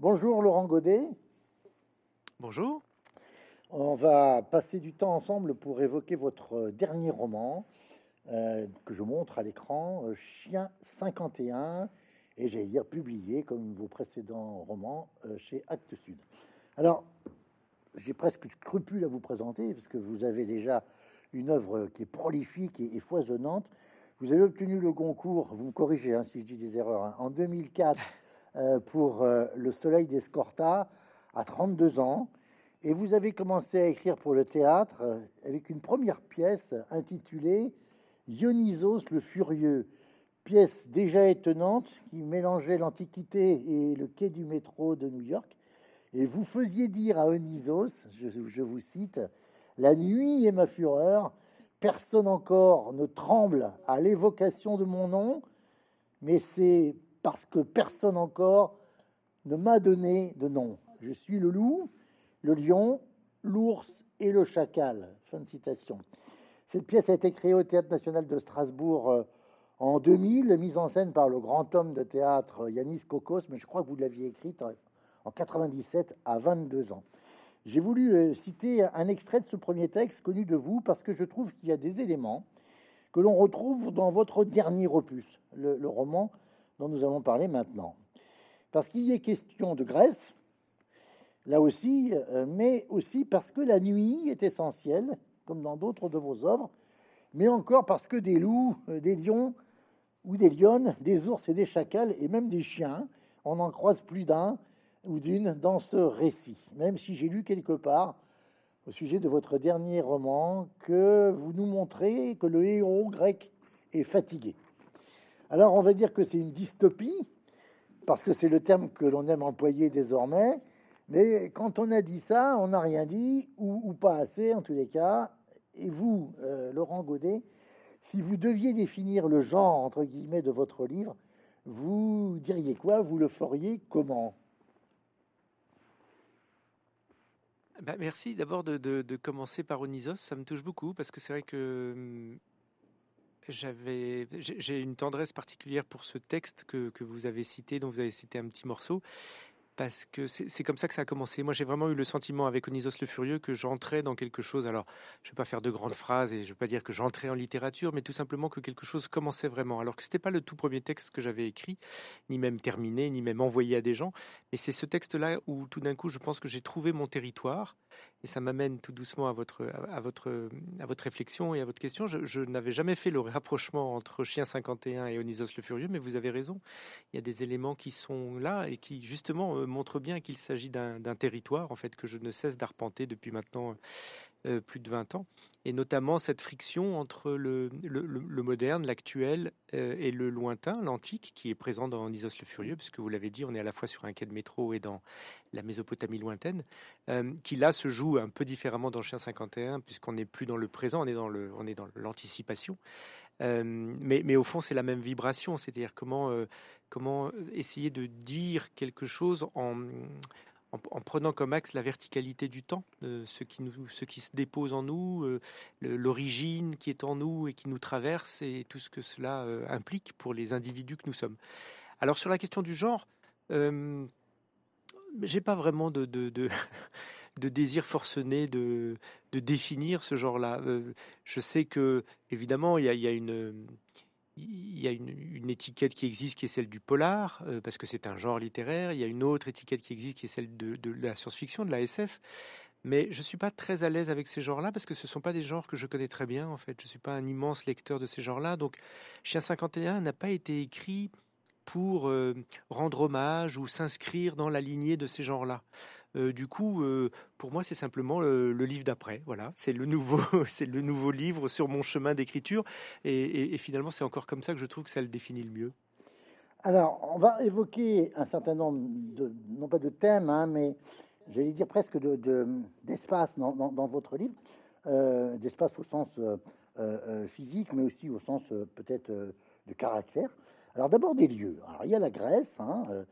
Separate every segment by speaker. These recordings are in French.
Speaker 1: Bonjour Laurent Godet.
Speaker 2: Bonjour.
Speaker 1: On va passer du temps ensemble pour évoquer votre dernier roman euh, que je montre à l'écran, euh, Chien 51, et j'ai dire publié comme vos précédents romans euh, chez Actes Sud. Alors, j'ai presque scrupule à vous présenter parce que vous avez déjà une œuvre qui est prolifique et, foisonnante. Vous avez obtenu le concours, vous me corrigez hein, si je dis des erreurs, hein, en 2004 pour Le Soleil d'Escorta à 32 ans. Et vous avez commencé à écrire pour le théâtre avec une première pièce intitulée Dionysos le Furieux, pièce déjà étonnante qui mélangeait l'Antiquité et le quai du métro de New York. Et vous faisiez dire à Dionysos, je, vous cite, La nuit est ma fureur, personne encore ne tremble à l'évocation de mon nom, mais c'est parce que personne encore ne m'a donné de nom. Je suis le loup, le lion, l'ours et le chacal. Fin de citation. Cette pièce a été créée au Théâtre national de Strasbourg euh, en 2000, mise en scène par le grand homme de théâtre euh, Yanis Kokos, mais je crois que vous l'aviez écrite en 97 à 22 ans. J'ai voulu euh, citer un extrait de ce premier texte connu de vous parce que je trouve qu'il y a des éléments que l'on retrouve dans votre dernier opus, le, le, roman dont nous allons parler maintenant. Parce qu'il y est question de Grèce, là aussi, mais aussi parce que la nuit est essentielle comme dans d'autres de vos œuvres, mais encore parce que des loups, euh, des lions ou des lionnes, des ours et des chacals, et même des chiens, on en croise plus d'un ou d'une dans ce récit. Même si j'ai lu quelque part, au sujet de votre dernier roman, que vous nous montrez que le héros grec est fatigué. Alors on va dire que c'est une dystopie, parce que c'est le terme que l'on aime employer désormais, mais quand on a dit ça, on n'a rien dit, ou, pas assez en tous les cas, et vous, euh, Laurent Godet, si vous deviez définir le genre, entre guillemets, de votre livre, vous diriez quoi? Vous le feriez comment?
Speaker 2: Bah, Merci d'abord de, commencer par Onisos, ça me touche beaucoup parce que c'est vrai que hum, j'avais, j'ai une tendresse particulière pour ce texte que, que, vous avez cité, dont vous avez cité un petit morceau parce que c'est comme ça que ça a commencé. Moi, j'ai vraiment eu le sentiment avec Onisos le Furieux que j'entrais dans quelque chose. Alors, je ne vais pas faire de grandes phrases et je ne vais pas dire que j'entrais en littérature, mais tout simplement que quelque chose commençait vraiment. Alors que ce n'était pas le tout premier texte que j'avais écrit, ni même terminé, ni même envoyé à des gens, mais c'est ce texte-là où tout d'un coup, je pense que j'ai trouvé mon territoire et ça m'amène tout doucement à votre, à, votre, à votre réflexion et à votre question. Je, n'avais jamais fait le rapprochement entre Chien 51 et Onisos le Furieux, mais vous avez raison. Il y a des éléments qui sont là et qui, justement, euh, montrent bien qu'il s'agit d'un territoire, en fait, que je ne cesse d'arpenter depuis maintenant euh, plus de 20 ans, et notamment cette friction entre le, moderne, l'actuel euh, et le lointain, l'antique, qui est présent dans Nisos le Furieux, puisque vous l'avez dit, on est à la fois sur un quai de métro et dans la Mésopotamie lointaine, euh, qui là se joue un peu différemment dans Chien 51, puisqu'on n'est plus dans le présent, on est dans le, mais, mais, au fond, c'est la même vibration, c'est-à-dire comment, comment essayer de dire quelque chose en en, prenant comme axe la verticalité du temps, euh, ce, qui nous, ce qui se dépose en nous, euh, l'origine qui est en nous et qui nous traverse, et tout ce que cela euh, implique pour les individus que nous sommes. Alors sur la question du genre, j'ai pas vraiment de, de, désir forcené de, de définir ce genre-là. je sais que évidemment il y a, il y a une il y a une, étiquette qui existe qui est celle du polar, euh, parce que c'est un genre littéraire. Il y a une autre étiquette qui existe qui est celle de, la science-fiction, de la SF. Mais je ne suis pas très à l'aise avec ces genres-là parce que ce ne sont pas des genres que je connais très bien, en fait. Je ne suis pas un immense lecteur de ces genres-là. Donc, Chien 51 n'a pas été écrit pour euh, rendre hommage ou s'inscrire dans la lignée de ces genres-là. Euh, du coup, euh, pour moi, c'est simplement le, livre d'après. Voilà, c'est le nouveau, c'est le nouveau livre sur mon chemin d'écriture. Et, finalement, c'est encore comme ça que je trouve que ça le définit le mieux.
Speaker 1: Alors, on va évoquer un certain nombre de, non pas de thèmes, hein, mais j'allais dire presque de, d'espace dans, dans, votre livre, euh, d'espace au sens physique, mais aussi au sens peut-être de caractère. Alors d'abord des lieux. Alors il y a la Grèce, hein, euh,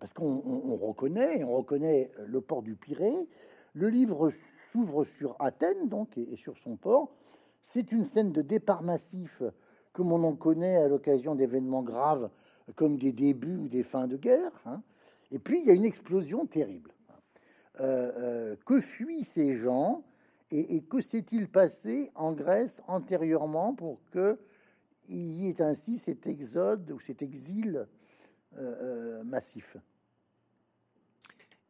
Speaker 1: parce qu'on reconnaît, on reconnaît le port du Pirée. Le livre s'ouvre sur Athènes, donc, et, sur son port. C'est une scène de départ massif, comme on en connaît à l'occasion d'événements graves, comme des débuts ou des fins de guerre. Hein. Et puis, il y a une explosion terrible. que fuient ces gens et, que s'est-il passé en Grèce antérieurement pour que il y ait ainsi cet exode ou cet exil massif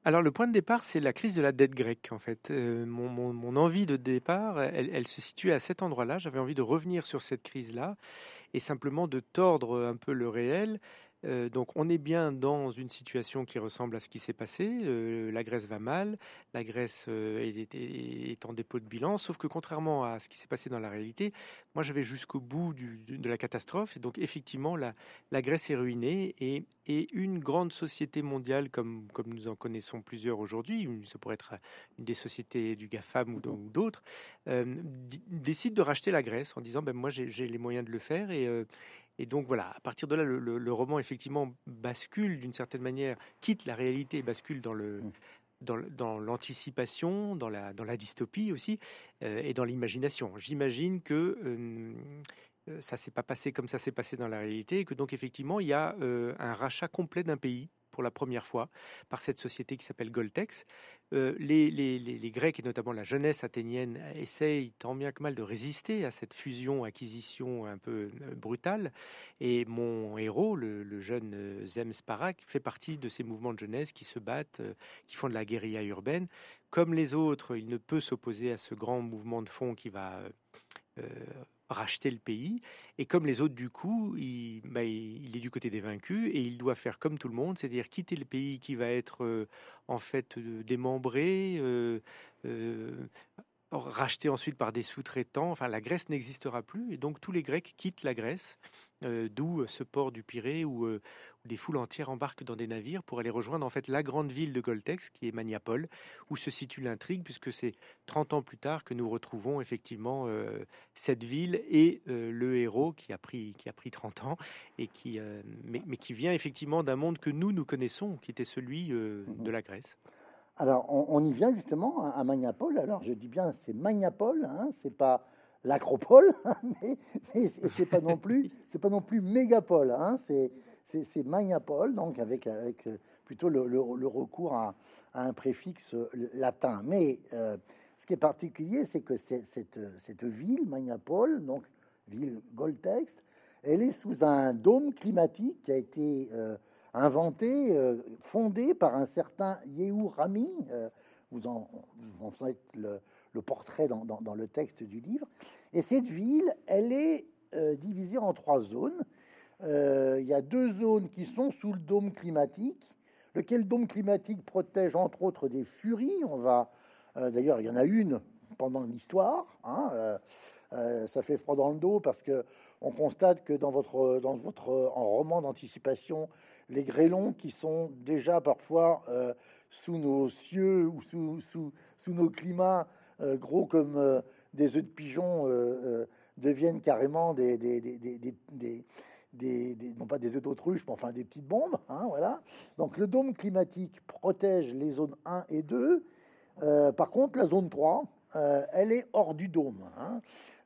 Speaker 2: alors le point de départ, c'est la crise de la dette grecque, en fait. Euh, mon, envie de départ, elle, se situe à cet endroit-là. J'avais envie de revenir sur cette crise-là et simplement de tordre un peu le réel euh, donc on est bien dans une situation qui ressemble à ce qui s'est passé. Euh, la Grèce va mal, la Grèce euh, est, en dépôt de bilan, sauf que contrairement à ce qui s'est passé dans la réalité, moi j'avais jusqu'au bout de la catastrophe. Et donc effectivement, la, Grèce est ruinée et, une grande société mondiale comme, nous en connaissons plusieurs aujourd'hui, ça pourrait être une des sociétés du GAFAM ou d'autres, décide de racheter la Grèce en disant ben, moi j'ai les moyens de le faire et donc voilà, à partir de là, le, roman effectivement bascule d'une certaine manière, quitte la réalité et bascule dans le mm. dans, l'anticipation, dans la, dans la dystopie aussi, euh, et dans l'imagination. J'imagine que euh, euh, ça s'est pas passé comme ça s'est passé dans la réalité, et que donc effectivement il y a un rachat complet d'un pays pour la première fois par cette société qui s'appelle Goltex. Euh, les, les, Grecs et notamment la jeunesse athénienne essayent tant bien que mal de résister à cette fusion-acquisition un peu euh, brutale. Et mon héros, le, jeune euh, Zem Sparak, fait partie de ces mouvements de jeunesse qui se battent, qui font de la guérilla urbaine. Comme les autres, il ne peut s'opposer à ce grand mouvement de fond qui va racheter le pays. Et comme les autres, du coup, bah, il, il, est du côté des vaincus et il doit faire comme tout le monde, c'est-à-dire quitter le pays qui va être euh, en fait euh, démembré, euh, racheté ensuite par des sous-traitants. Enfin, la Grèce n'existera plus et donc tous les Grecs quittent la Grèce, d'où ce port du Pirée où, des foules entières embarquent dans des navires pour aller rejoindre en fait la grande ville de Goltex, qui est Maniapol, où se situe l'intrigue, puisque c'est 30 ans plus tard que nous retrouvons effectivement euh, cette ville et euh, le héros qui a pris qui a pris 30 ans et qui euh, mais, qui vient effectivement d'un monde que nous nous connaissons, qui était celui de la Grèce.
Speaker 1: Alors on, y vient justement à Maniapol. Alors je dis bien c'est Maniapol, hein, c'est pas l'acropole, hein, mais, c'est pas non plus, c'est pas non plus mégapole. Hein, c'est c'est magnapole, donc avec, avec euh, plutôt le, recours à, un préfixe latin. Mais euh, ce qui est particulier, c'est que cette, cette ville, Magnapole, donc ville Goltex, elle est sous un dôme climatique qui a été euh, inventé, fondé par un certain Yehu Rami. vous, en, faites le, portrait dans, le texte du livre. Et cette ville, elle est divisée en trois zones. Euh, il y a deux zones qui sont sous le dôme climatique, lequel dôme climatique protège entre autres des furies. On va, euh, d'ailleurs, il y en a une pendant l'histoire. Hein, euh, ça fait froid dans le dos parce que on constate que dans votre, dans votre en roman d'anticipation, les grêlons qui sont déjà parfois sous nos cieux ou sous, sous, sous nos climats gros comme des œufs de pigeon deviennent carrément des, des, des, des, non pas des œufs d'autruche, mais enfin des petites bombes. Hein, voilà. Donc le dôme climatique protège les zones 1 et 2. Euh, par contre, la zone 3, euh, elle est hors du dôme. Hein.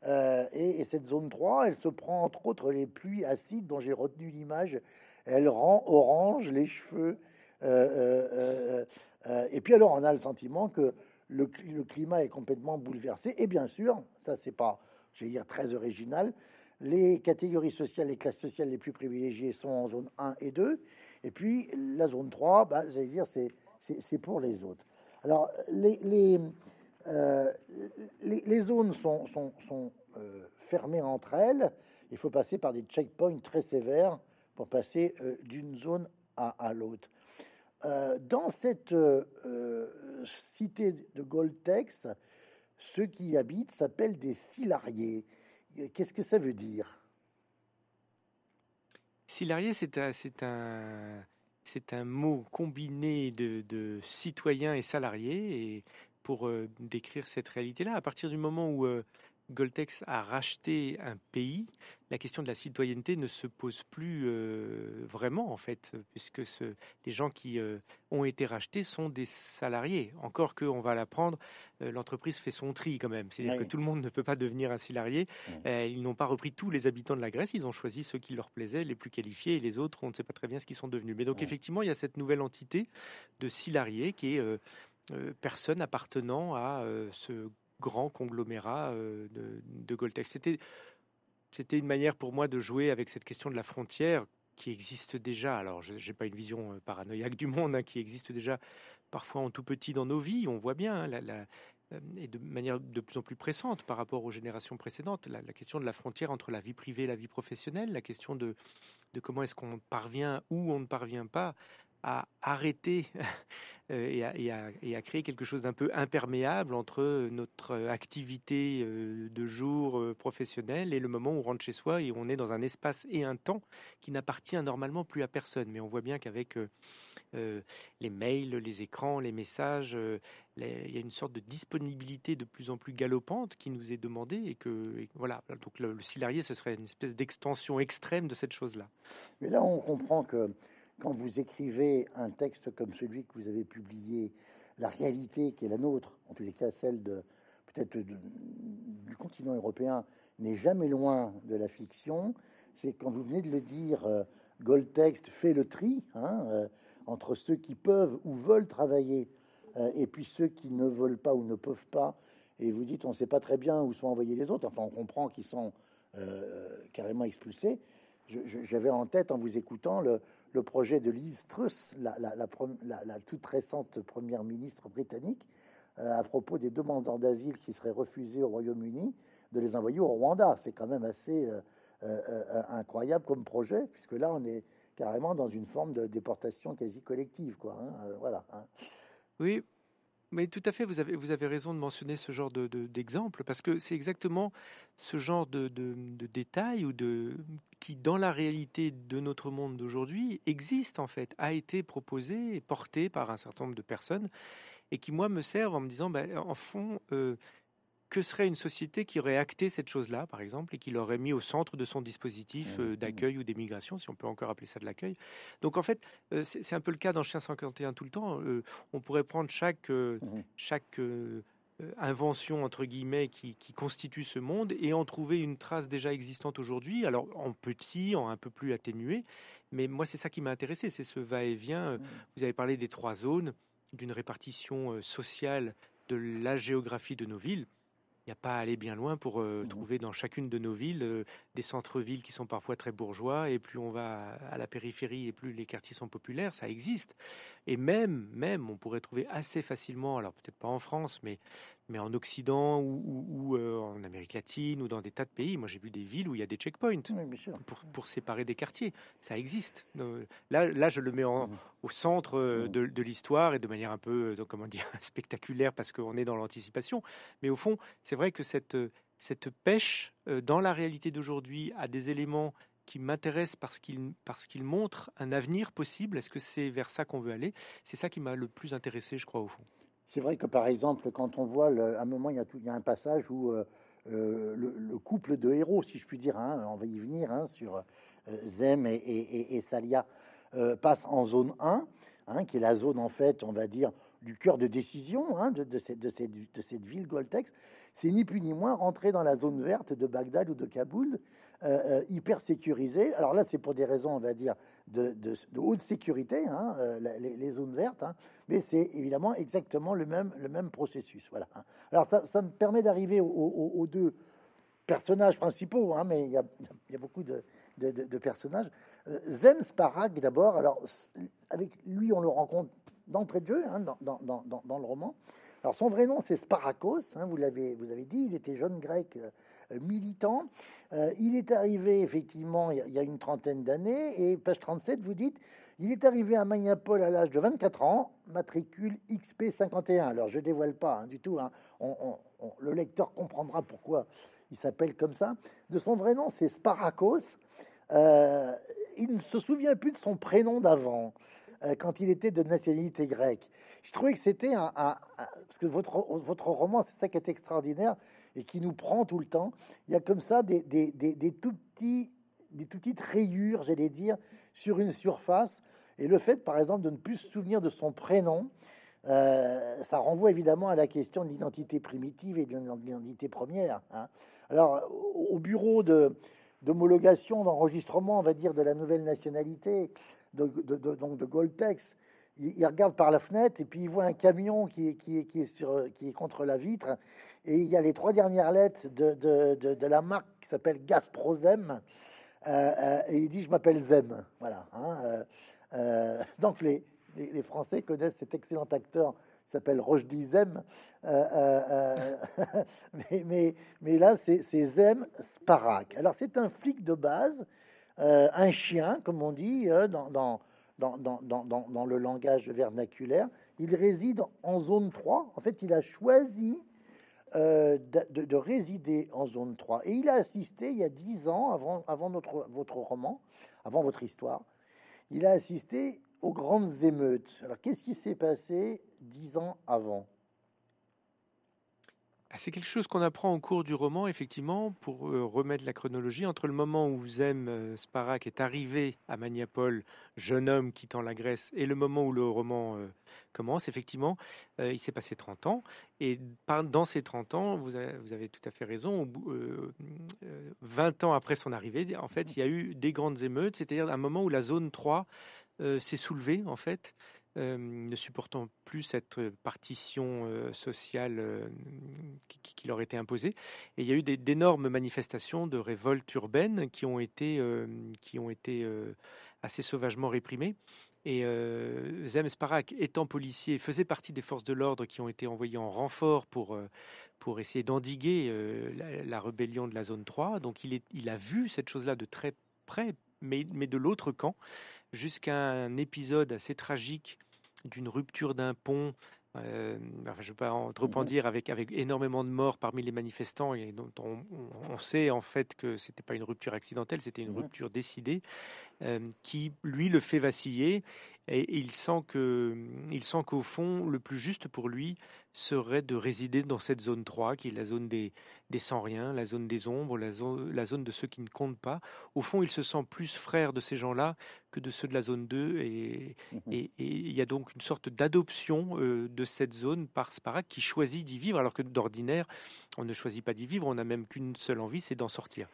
Speaker 1: Euh, et, cette zone 3, elle se prend entre autres les pluies acides dont j'ai retenu l'image. Elle rend orange les cheveux. et puis alors, on a le sentiment que le, climat est complètement bouleversé. Et bien sûr, ça c'est pas, j'ai dire, très original, les catégories sociales, les classes sociales les plus privilégiées sont en zone 1 et 2. Et puis la zone 3, bah, j'allais dire, c'est pour les autres. Alors, les, euh, les, zones sont, sont, sont euh, fermées entre elles. Il faut passer par des checkpoints très sévères pour passer euh, d'une zone à, à l'autre. dans cette cité de Goltex, ceux qui y habitent s'appellent des silariés. Qu'est-ce que ça veut dire?
Speaker 2: Silarié, c'est un, un, un mot combiné de, de citoyens et salariés pour euh, décrire cette réalité-là. À partir du moment où euh, Goltex a racheté un pays, la question de la citoyenneté ne se pose plus euh, vraiment, en fait, puisque ce, les gens qui euh, ont été rachetés sont des salariés. Encore qu'on va l'apprendre, euh, l'entreprise fait son tri quand même. C'est-à-dire que tout le monde ne peut pas devenir un salarié. ils n'ont pas repris tous les habitants de la Grèce, ils ont choisi ceux qui leur plaisaient, les plus qualifiés, et les autres, on ne sait pas très bien ce qu'ils sont devenus. Mais donc, effectivement, il y a cette nouvelle entité de salariés qui est personne appartenant à ce grand conglomérat euh, de, de. C'était, c'était une manière pour moi de jouer avec cette question de la frontière qui existe déjà. Alors, je n'ai pas une vision euh, paranoïaque du monde, hein, qui existe déjà parfois en tout petit dans nos vies. On voit bien hein, euh, et de manière de plus en plus pressante par rapport aux générations précédentes, la, la, question de la frontière entre la vie privée et la vie professionnelle, la question de, de comment est-ce qu'on parvient ou on ne parvient pas à arrêter euh, et, à, créer quelque chose d'un peu imperméable entre notre activité euh, de jour euh, professionnelle et le moment où on rentre chez soi et on est dans un espace et un temps qui n'appartient normalement plus à personne. Mais on voit bien qu'avec les mails, les écrans, les messages, il y a une sorte de disponibilité de plus en plus galopante qui nous est demandée et que voilà. Donc le, le ce serait une espèce d'extension extrême de cette chose-là.
Speaker 1: Mais là, on comprend que quand vous écrivez un texte comme celui que vous avez publié, la réalité qui est la nôtre, en tous les cas celle de peut-être du continent européen, n'est jamais loin de la fiction. C'est quand vous venez de le dire, euh, Goldtext fait le tri hein, euh, entre ceux qui peuvent ou veulent travailler euh, et puis ceux qui ne veulent pas ou ne peuvent pas. Et vous dites, on ne sait pas très bien où sont envoyés les autres. Enfin, on comprend qu'ils sont carrément expulsés. J'avais en tête, en vous écoutant, le, le projet de Liz Truss, la, toute récente première ministre britannique, euh, à propos des demandeurs d'asile qui seraient refusés au Royaume-Uni, de les envoyer au Rwanda. C'est quand même assez euh, euh, incroyable comme projet, puisque là, on est carrément dans une forme de déportation quasi collective, quoi. Hein, voilà. Hein.
Speaker 2: Oui, mais tout à fait, vous avez, vous avez raison de mentionner ce genre d'exemple, de, parce que c'est exactement ce genre de, de, ou de, qui, dans la réalité de notre monde d'aujourd'hui, existe en fait, a été proposé et porté par un certain nombre de personnes, et qui, moi, me servent en me disant, ben, en fond, euh, que serait une société qui aurait acté cette chose-là, par exemple, et qui l'aurait mis au centre de son dispositif mmh, euh, d'accueil ou d'émigration, si on peut encore appeler ça de l'accueil. Donc en fait, euh, c'est un peu le cas dans Chien 151 tout le temps. Euh, on pourrait prendre chaque, mmh. chaque invention, entre guillemets, qui, constitue ce monde et en trouver une trace déjà existante aujourd'hui, alors en petit, en un peu plus atténué. Mais moi, c'est ça qui m'a intéressé, c'est ce va-et-vient. Vous avez parlé des trois zones, d'une répartition sociale de la géographie de nos villes il n'y a pas à aller bien loin pour euh, mmh trouver dans chacune de nos villes euh, des centres-villes qui sont parfois très bourgeois et plus on va à la périphérie et plus les quartiers sont populaires, ça existe. Et même, même, on pourrait trouver assez facilement, alors peut-être pas en France, mais mais en Occident ou, euh, en Amérique latine ou dans des tas de pays. Moi, j'ai vu des villes où il y a des checkpoints pour, pour, séparer des quartiers. Ça existe. Euh, là, là je le mets en, mmh. au centre euh, mmh. de, de l'histoire et de manière un peu, comment dire, spectaculaire parce qu'on est dans l'anticipation. Mais au fond, c'est vrai que cette, cette pêche dans la réalité d'aujourd'hui a des éléments qui m'intéressent parce qu'ils parce qu'ils montrent un avenir possible. Est-ce que c'est vers ça qu'on veut aller? C'est ça qui m'a le plus intéressé, je crois, au fond.
Speaker 1: C'est vrai que par exemple, quand on voit, à un moment, il y, a a un passage où euh, euh, le, couple de héros, si je puis dire, hein, on va y venir, hein, sur euh, Zem et, Salia, passe en zone 1, hein, qui est la zone, en fait, on va dire, du cœur de décision de, de, cette, de, cette, de cette ville Goltex. C'est ni plus ni moins rentrer dans la zone verte de Bagdad ou de Kaboul, euh, euh, hyper sécurisé. Alors là, c'est pour des raisons, on va dire, de, haute sécurité, hein, euh, les, zones vertes, hein. mais c'est évidemment exactement le même, le même processus. Voilà. Hein. Alors ça, me permet d'arriver aux, deux personnages principaux, mais il y, a, beaucoup de, personnages. Zem Sparak, d'abord, alors avec lui, on le rencontre d'entrée de jeu dans, dans, le roman. Alors son vrai nom, c'est Sparakos, vous l'avez dit, il était jeune grec militant. Euh, il est arrivé effectivement il y a une trentaine d'années, et page 37, vous dites, il est arrivé à Magnapol à l'âge de 24 ans, matricule XP51. Alors je dévoile pas hein, du tout, hein. le lecteur comprendra pourquoi il s'appelle comme ça. De son vrai nom, c'est Sparakos. Euh, il ne se souvient plus de son prénom d'avant euh, quand il était de nationalité grecque. Je trouvais que c'était un, parce que votre votre roman, c'est ça qui est extraordinaire, et qui nous prend tout le temps. Il y a comme ça des, des, des, tout petits, des tout petites rayures, j'allais dire, sur une surface. Et le fait, par exemple, de ne plus se souvenir de son prénom, euh, ça renvoie évidemment à la question de l'identité primitive et de l'identité première. Hein. Alors, au bureau de d'homologation, d'enregistrement, on va dire, de la nouvelle nationalité, de, donc de Goltex, il, regarde par la fenêtre et puis il voit un camion qui est, qui qui est, sur, qui est contre la vitre et il y a les trois dernières lettres de, de, de la marque qui s'appelle Gasprozem euh, euh, et il dit je m'appelle Zem. Voilà. Hein, euh, donc les, les, Français connaissent cet excellent acteur qui s'appelle Rochdi Zem. mais, mais, mais, là, c'est Zem Sparak. Alors, c'est un flic de base, un chien, comme on dit dans, dans, le langage vernaculaire. Il réside en zone 3. En fait, il a choisi de, de, résider en zone 3. Et il a assisté il y a dix ans, avant, notre, votre roman, avant votre histoire, il a assisté aux grandes émeutes. Alors, qu'est-ce qui s'est passé dix ans avant?
Speaker 2: C'est quelque chose qu'on apprend au cours du roman, effectivement, pour euh, remettre la chronologie entre le moment où Zem euh, Sparak est arrivé à Maniapol, jeune homme quittant la Grèce, et le moment où le roman euh, commence. Effectivement, il s'est passé 30 ans, et dans ces 30 ans, vous avez tout à fait raison, 20 ans après son arrivée, en fait, il y a eu des grandes émeutes, c'est-à-dire un moment où la zone 3 s'est soulevée, en fait, ne supportant plus cette partition sociale qui, leur était imposée. Et il y a eu d'énormes manifestations de révoltes urbaines qui ont été, qui ont été assez sauvagement réprimées. Et Zem Sparak, étant policier, faisait partie des forces de l'ordre qui ont été envoyées en renfort pour, pour essayer d'endiguer la, rébellion de la zone 3. Donc il a vu cette chose-là de très près, mais, mais de l'autre camp jusqu'à un épisode assez tragique d'une rupture d'un pont. Euh, je ne vais pas trop en dire avec, avec énormément de morts parmi les manifestants et dont on, sait en fait que c'était pas une rupture accidentelle, c'était une rupture décidée qui lui le fait vaciller et il sent que il sent qu'au fond le plus juste pour lui serait de résider dans cette zone 3 qui est la zone des, des sans rien, la zone des ombres, la zone, la zone de ceux qui ne comptent pas. Au fond, il se sent plus frère de ces gens-là que de ceux de la zone 2 et, mhm. et, il y a donc une sorte d'adoption euh, de cette zone par Sparak qui choisit d'y vivre alors que d'ordinaire on ne choisit pas d'y vivre, on n'a même qu'une seule envie, c'est d'en sortir.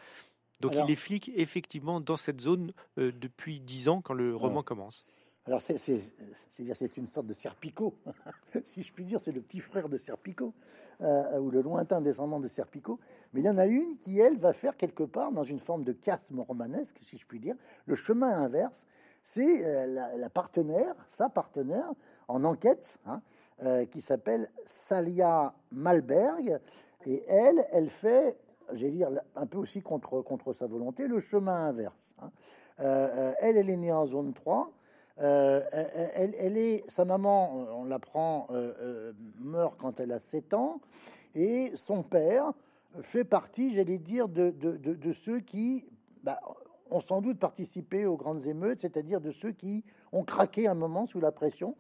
Speaker 2: Donc il est flic effectivement dans cette zone euh, depuis dix ans quand le roman commence.
Speaker 1: Alors, c'est une sorte de Serpico, si je puis dire, c'est le petit frère de Serpico, euh, ou le lointain descendant de Serpico. Mais il y en a une qui, elle, va faire quelque part, dans une forme de casme romanesque, si je puis dire, le chemin inverse. C'est euh, la, partenaire, sa partenaire, en enquête, hein, qui s'appelle Salia Malberg. Et elle, elle fait, j'allais dire, un peu aussi contre, contre sa volonté, le chemin inverse. Hein. elle, elle est née en zone 3. Euh, elle, est, sa maman, on l'apprend, euh, euh, meurt quand elle a 7 ans, et son père fait partie, j'allais dire, de, de, ceux qui bah, ont sans doute participé aux grandes émeutes, c'est-à-dire de ceux qui ont craqué un moment sous la pression.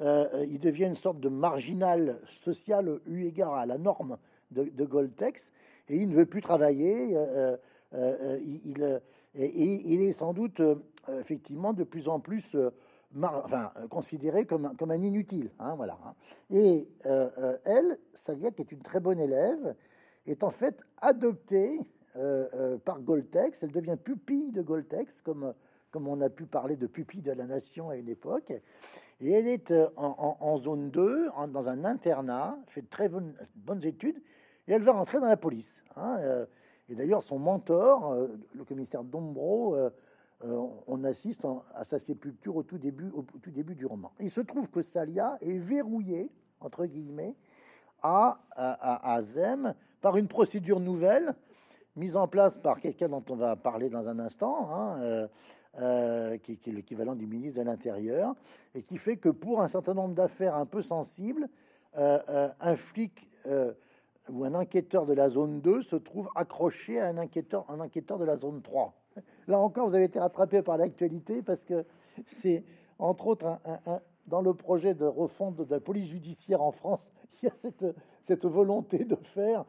Speaker 1: il devient une sorte de marginal social eu égard à la norme de, de Goltex, et il ne veut plus travailler. il, et, il est sans doute euh, effectivement de plus en plus euh, considéré comme, comme un inutile. Hein, voilà. Hein. Et euh, elle, Salia, qui est une très bonne élève, est en fait adoptée par Goltex. Elle devient pupille de Goltex, comme, comme on a pu parler de pupille de la nation à une époque. Et elle est en, zone 2, dans un internat, fait de très bonnes, études, et elle va rentrer dans la police. Hein, et d'ailleurs, son mentor, euh, le commissaire Dombro, euh, euh, on assiste à sa sépulture au tout début, du roman. Il se trouve que Salia est verrouillé, entre guillemets, à, à, Zem par une procédure nouvelle mise en place par quelqu'un dont on va parler dans un instant, hein, qui, est l'équivalent du ministre de l'Intérieur, et qui fait que pour un certain nombre d'affaires un peu sensibles, un flic où un enquêteur de la zone 2 se trouve accroché à un enquêteur, un enquêteur de la zone 3. Là encore, vous avez été rattrapé par l'actualité parce que c'est entre autres dans le projet de refonte de la police judiciaire en France, il y a cette, cette volonté de faire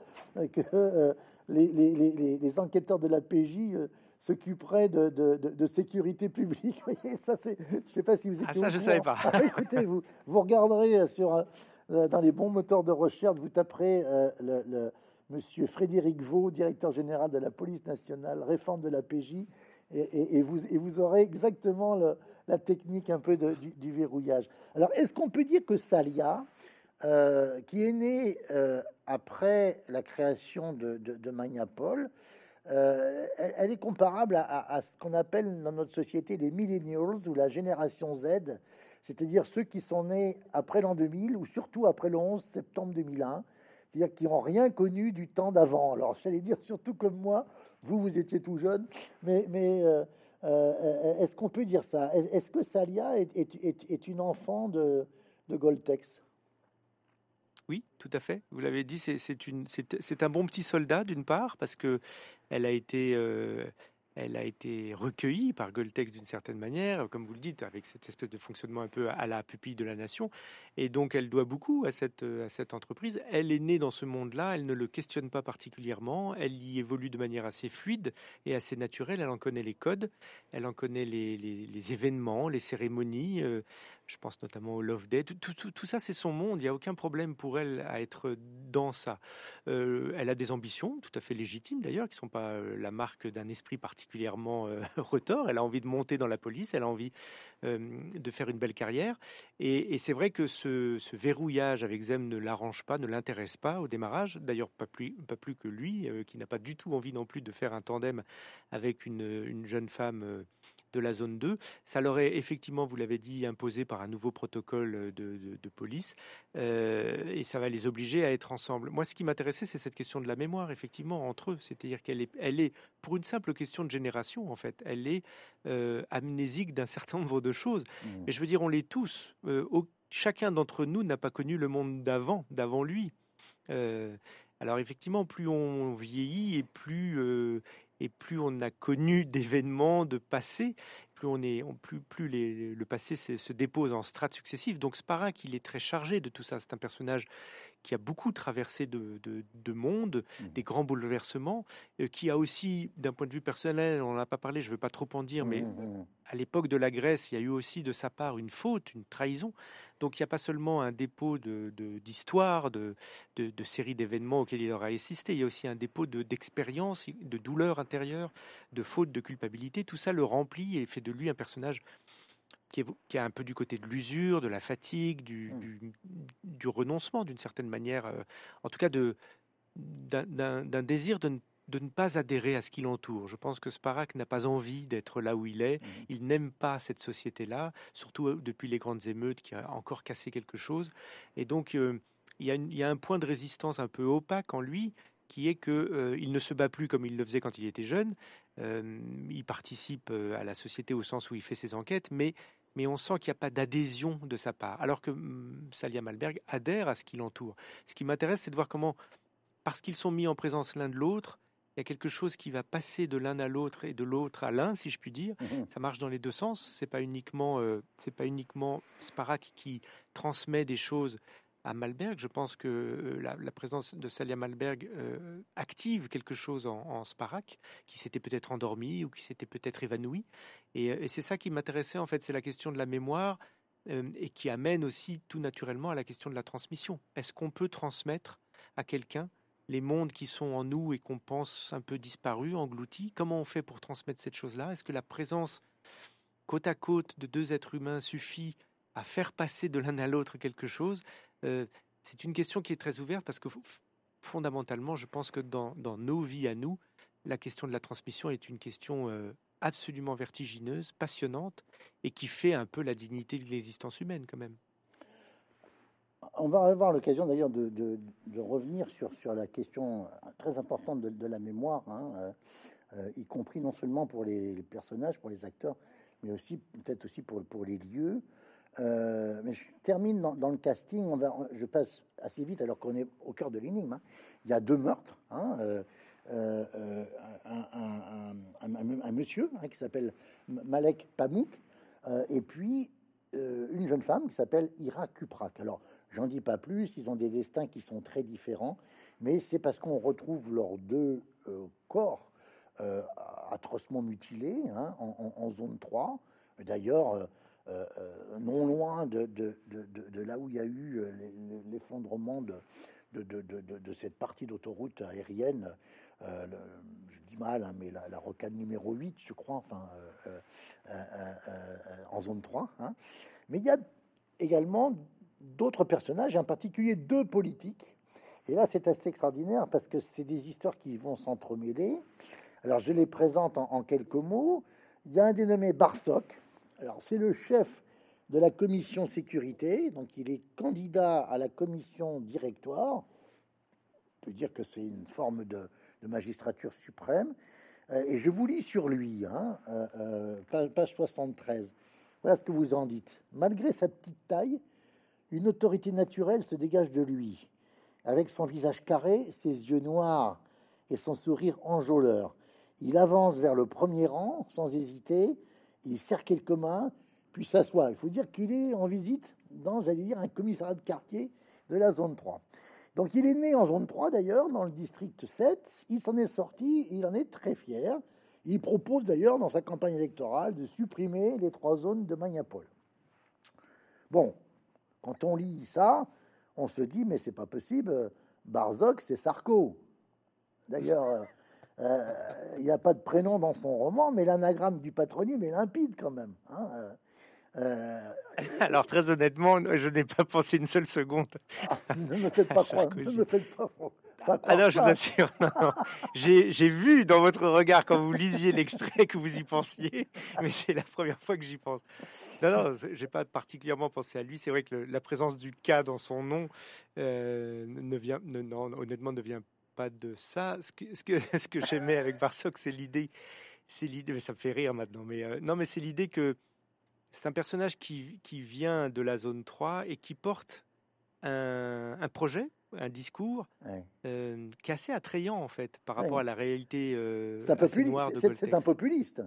Speaker 1: que euh, les, les, les, les, enquêteurs de la PJ euh, s'occuperaient de, de, de, sécurité publique. ça, c'est, je ne sais pas si vous
Speaker 2: étiez. Ah, ça, je ne savais pas.
Speaker 1: Ah, écoutez, vous, vous regarderez sur, dans les bons moteurs de recherche, vous taperez le, le Monsieur Frédéric Vaux, directeur général de la police nationale, réforme de la PJ, et, vous, aurez exactement la technique un peu du, verrouillage. Alors, est-ce qu'on peut dire que Salia, euh, qui est né euh, après la création de, de, Magnapol, euh, elle, est comparable à, ce qu'on appelle dans notre société les millennials ou la génération Z, c'est-à-dire ceux qui sont nés après l'an 2000 ou surtout après le 11 septembre 2001, c'est-à-dire qui n'ont rien connu du temps d'avant. Alors j'allais dire surtout comme moi, vous, vous étiez tout jeune, mais, euh, euh, est-ce qu'on peut dire ça? Est-ce que Salia est, une enfant de, de Goltex?
Speaker 2: Oui, tout à fait. Vous l'avez dit, c'est un bon petit soldat d'une part parce que elle a été, euh, elle a été recueillie par Goltex d'une certaine manière, comme vous le dites, avec cette espèce de fonctionnement un peu à la pupille de la nation. Et donc, elle doit beaucoup à cette, à cette entreprise. Elle est née dans ce monde-là, elle ne le questionne pas particulièrement, elle y évolue de manière assez fluide et assez naturelle. Elle en connaît les codes, elle en connaît les, les, événements, les cérémonies. Euh, je pense notamment au Love Day. Tout, ça, c'est son monde. Il n'y a aucun problème pour elle à être dans ça. Euh, elle a des ambitions, tout à fait légitimes d'ailleurs, qui ne sont pas euh, la marque d'un esprit particulièrement euh, retors. Elle a envie de monter dans la police, elle a envie de faire une belle carrière. Et, c'est vrai que ce, verrouillage avec Zem ne l'arrange pas, ne l'intéresse pas au démarrage. D'ailleurs, pas plus, que lui, qui n'a pas du tout envie non plus de faire un tandem avec une jeune femme de la zone 2. Ça l'aurait effectivement, vous l'avez dit, imposé par un nouveau protocole de, police, euh, et ça va les obliger à être ensemble. Moi, ce qui m'intéressait, c'est cette question de la mémoire, effectivement, entre eux. C'est-à-dire qu'elle est, elle est, pour une simple question de génération, en fait, elle est euh, amnésique d'un certain nombre de choses. Mmh. Mais je veux dire, on l'est tous. Euh, chacun d'entre nous n'a pas connu le monde d'avant, d'avant lui. alors effectivement, plus on vieillit et plus et plus on a connu d'événements de passé, plus on est, plus, plus le passé se, dépose en strates successives. Donc Sparak, il est très chargé de tout ça. C'est un personnage qui a beaucoup traversé de, de, monde, mmh. des grands bouleversements, euh, qui a aussi, d'un point de vue personnel, on n'en a pas parlé, je ne veux pas trop en dire, mais mmh, mmh, à l'époque de la Grèce, il y a eu aussi de sa part une faute, une trahison. Donc il n'y a pas seulement un dépôt d'histoire, de, de, de, séries d'événements auxquels il aura assisté, il y a aussi un dépôt d'expérience, de, douleur intérieure, de faute, de culpabilité. Tout ça le remplit et fait de lui un personnage qui est, un peu du côté de l'usure, de la fatigue, du, mmh. du, renoncement d'une certaine manière, euh, en tout cas d'un désir de ne de ne pas adhérer à ce qui l'entoure. Je pense que Sparak n'a pas envie d'être là où il est. Mhm. Il n'aime pas cette société-là, surtout euh, depuis les grandes émeutes qui a encore cassé quelque chose. Et donc, euh, il, y a un point de résistance un peu opaque en lui qui est qu'il euh, ne se bat plus comme il le faisait quand il était jeune. il participe à la société au sens où il fait ses enquêtes, mais, mais on sent qu'il n'y a pas d'adhésion de sa part. Alors que hum, Salia Malberg adhère à ce qui l'entoure. Ce qui m'intéresse, c'est de voir comment, parce qu'ils sont mis en présence l'un de l'autre, il y a quelque chose qui va passer de l'un à l'autre et de l'autre à l'un, si je puis dire. Mhm. Ça marche dans les deux sens. C'est pas uniquement, euh, c'est pas uniquement Sparak qui transmet des choses à Malberg. Je pense que euh, la, présence de Salia Malberg euh, active quelque chose en, Sparak, qui s'était peut-être endormi ou qui s'était peut-être évanoui. Et, et c'est ça qui m'intéressait en fait, c'est la question de la mémoire et qui amène aussi tout naturellement à la question de la transmission. Est-ce qu'on peut transmettre à quelqu'un les mondes qui sont en nous et qu'on pense un peu disparus, engloutis? Comment on fait pour transmettre cette chose-là? Est-ce que la présence côte à côte de deux êtres humains suffit à faire passer de l'un à l'autre quelque chose? euh, C'est une question qui est très ouverte parce que fondamentalement, je pense que dans, nos vies à nous, la question de la transmission est une question euh, absolument vertigineuse, passionnante et qui fait un peu la dignité de l'existence humaine quand même.
Speaker 1: On va avoir l'occasion d'ailleurs de, revenir sur, la question très importante de, la mémoire, hein, euh, euh, y compris non seulement pour les, personnages, pour les acteurs, mais aussi peut-être aussi pour les lieux. Euh, mais je termine dans, le casting. On va, je passe assez vite alors qu'on est au cœur de l'énigme. Hein. Il y a deux meurtres. Hein, un, monsieur qui s'appelle Malek Pamouk, et puis une jeune femme qui s'appelle Ira Kuprak. Alors, j'en dis pas plus, ils ont des destins qui sont très différents, mais c'est parce qu'on retrouve leurs deux corps atrocement mutilés hein, en, zone 3. D'ailleurs, non loin de, là où il y a eu l'effondrement de, cette partie d'autoroute aérienne, euh, je dis mal, hein, mais la, rocade numéro 8, je crois, euh, euh, en zone 3. Hein. Mais il y a également d'autres personnages, en particulier deux politiques. Et là, c'est assez extraordinaire parce que c'est des histoires qui vont s'entremêler. Alors, je les présente en, en, quelques mots. Il y a un dénommé Barsoc. Alors, c'est le chef de la commission sécurité, donc il est candidat à la commission directoire. On peut dire que c'est une forme de, magistrature suprême. Euh, et je vous lis sur lui, hein, euh, euh, page 73. Voilà ce que vous en dites. Malgré sa petite taille, une autorité naturelle se dégage de lui. Avec son visage carré, ses yeux noirs et son sourire enjôleur, il avance vers le premier rang sans hésiter. Il serre quelques mains puis s'assoit. Il faut dire qu'il est en visite dans, j'allais dire, un commissariat de quartier de la zone 3. Donc il est né en zone 3 d'ailleurs, dans le district 7. Il s'en est sorti, il en est très fier. Il propose d'ailleurs dans sa campagne électorale de supprimer les trois zones de Magnapol. Bon, quand on lit ça, on se dit mais c'est pas possible. Barzoc, c'est Sarko. D'ailleurs, euh, il n'y a pas de prénom dans son roman, mais l'anagramme du patronyme est limpide quand même. Hein. Euh,
Speaker 2: euh, Alors très honnêtement, je n'ai pas pensé une seule seconde.
Speaker 1: Ah, ne me faites pas croire. Ne me faites pas,
Speaker 2: ah je vous assure. J'ai vu dans votre regard quand vous lisiez l'extrait que vous y pensiez, mais c'est la première fois que j'y pense. Non, non, j'ai pas particulièrement pensé à lui. C'est vrai que la présence du K dans son nom euh, ne vient, non, honnêtement, ne vient pas de ça. Ce que, ce que, ce que j'aimais avec Barsoc, c'est l'idée, c'est l'idée. Ça me fait rire maintenant, mais euh, non, mais c'est l'idée que c'est un personnage qui, qui, vient de la zone 3 et qui porte un, un projet, un discours euh, qui est assez attrayant en fait par rapport à la réalité. Euh,
Speaker 1: c'est un, populiste.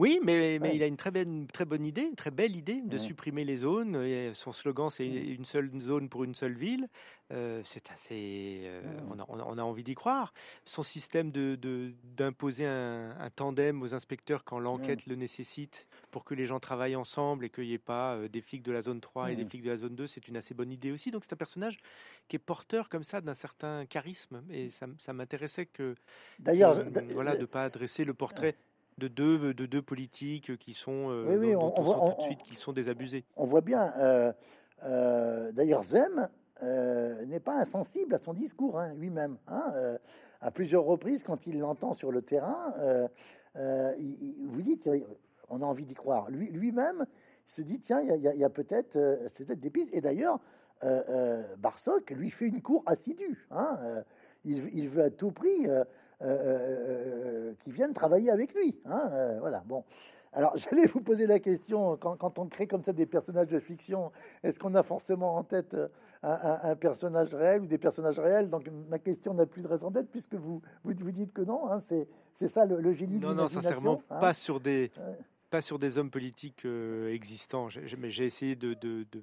Speaker 2: Oui, mais, mais il a une très, bonne idée, une très belle idée de supprimer les zones. Et son slogan, c'est une seule zone pour une seule ville. Euh, c'est assez. Euh, on, a, envie d'y croire. Son système de, d'imposer un, tandem aux inspecteurs quand l'enquête le nécessite pour que les gens travaillent ensemble et qu'il n'y ait pas euh, des flics de la zone 3 et des flics de la zone 2, c'est une assez bonne idée aussi. Donc c'est un personnage qui est porteur comme ça d'un certain charisme. Et ça, ça m'intéressait que. D'ailleurs. voilà, de ne pas adresser le portrait de deux, de deux politiques qui sont, euh, oui, on, voit, tout de suite qu'ils sont désabusés.
Speaker 1: On voit bien. Euh, euh, d'ailleurs, Zem n'est pas insensible à son discours hein, lui-même. Hein, à plusieurs reprises, quand il l'entend sur le terrain, il, vous dites, on a envie d'y croire. Lui, lui-même se dit, tiens, il y a, peut-être peut des pistes. Et d'ailleurs, Barsoc lui fait une cour assidue. Hein, il, il, veut à tout prix euh, euh, euh, qui viennent travailler avec lui. Hein, voilà, bon. Alors, j'allais vous poser la question, quand, on crée comme ça des personnages de fiction, est-ce qu'on a forcément en tête un, personnage réel ou des personnages réels? Donc, ma question n'a plus de raison d'être puisque vous, vous, vous, dites que non. Hein, c'est ça le, génie de l'imagination. Non, sincèrement,
Speaker 2: hein. pas sur des... Pas sur des hommes politiques existants, mais j'ai essayé de, de, de,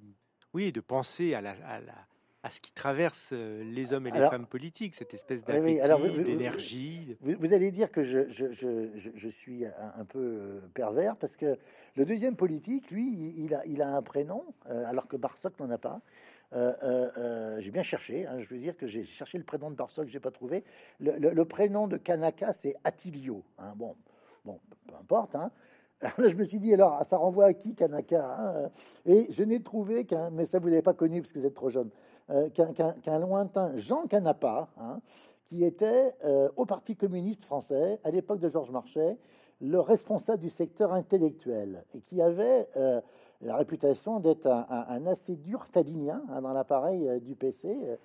Speaker 2: oui, de penser à la, à la à ce qui traverse euh, les hommes et les femmes politiques, cette espèce d'appétit, d'énergie.
Speaker 1: Vous, allez dire que je, je, je, je suis un, peu euh, pervers parce que le deuxième politique, lui, il a, il a un prénom, euh, alors que Barsoc n'en a pas. j'ai bien cherché, hein, je veux dire que j'ai cherché le prénom de Barsoc, j'ai pas trouvé. Le, prénom de Kanaka, c'est Attilio. Hein, bon, bon, peu importe. Hein. Je me suis dit, alors, ça renvoie à qui, Kanaka hein, Et je n'ai trouvé qu'un, mais ça vous n'avez pas connu parce que vous êtes trop jeune, euh, qu'un, lointain Jean Canapa, hein, qui était euh, au Parti communiste français, à l'époque de Georges Marchais, le responsable du secteur intellectuel, et qui avait euh, la réputation d'être un, assez dur stalinien hein, dans l'appareil du PC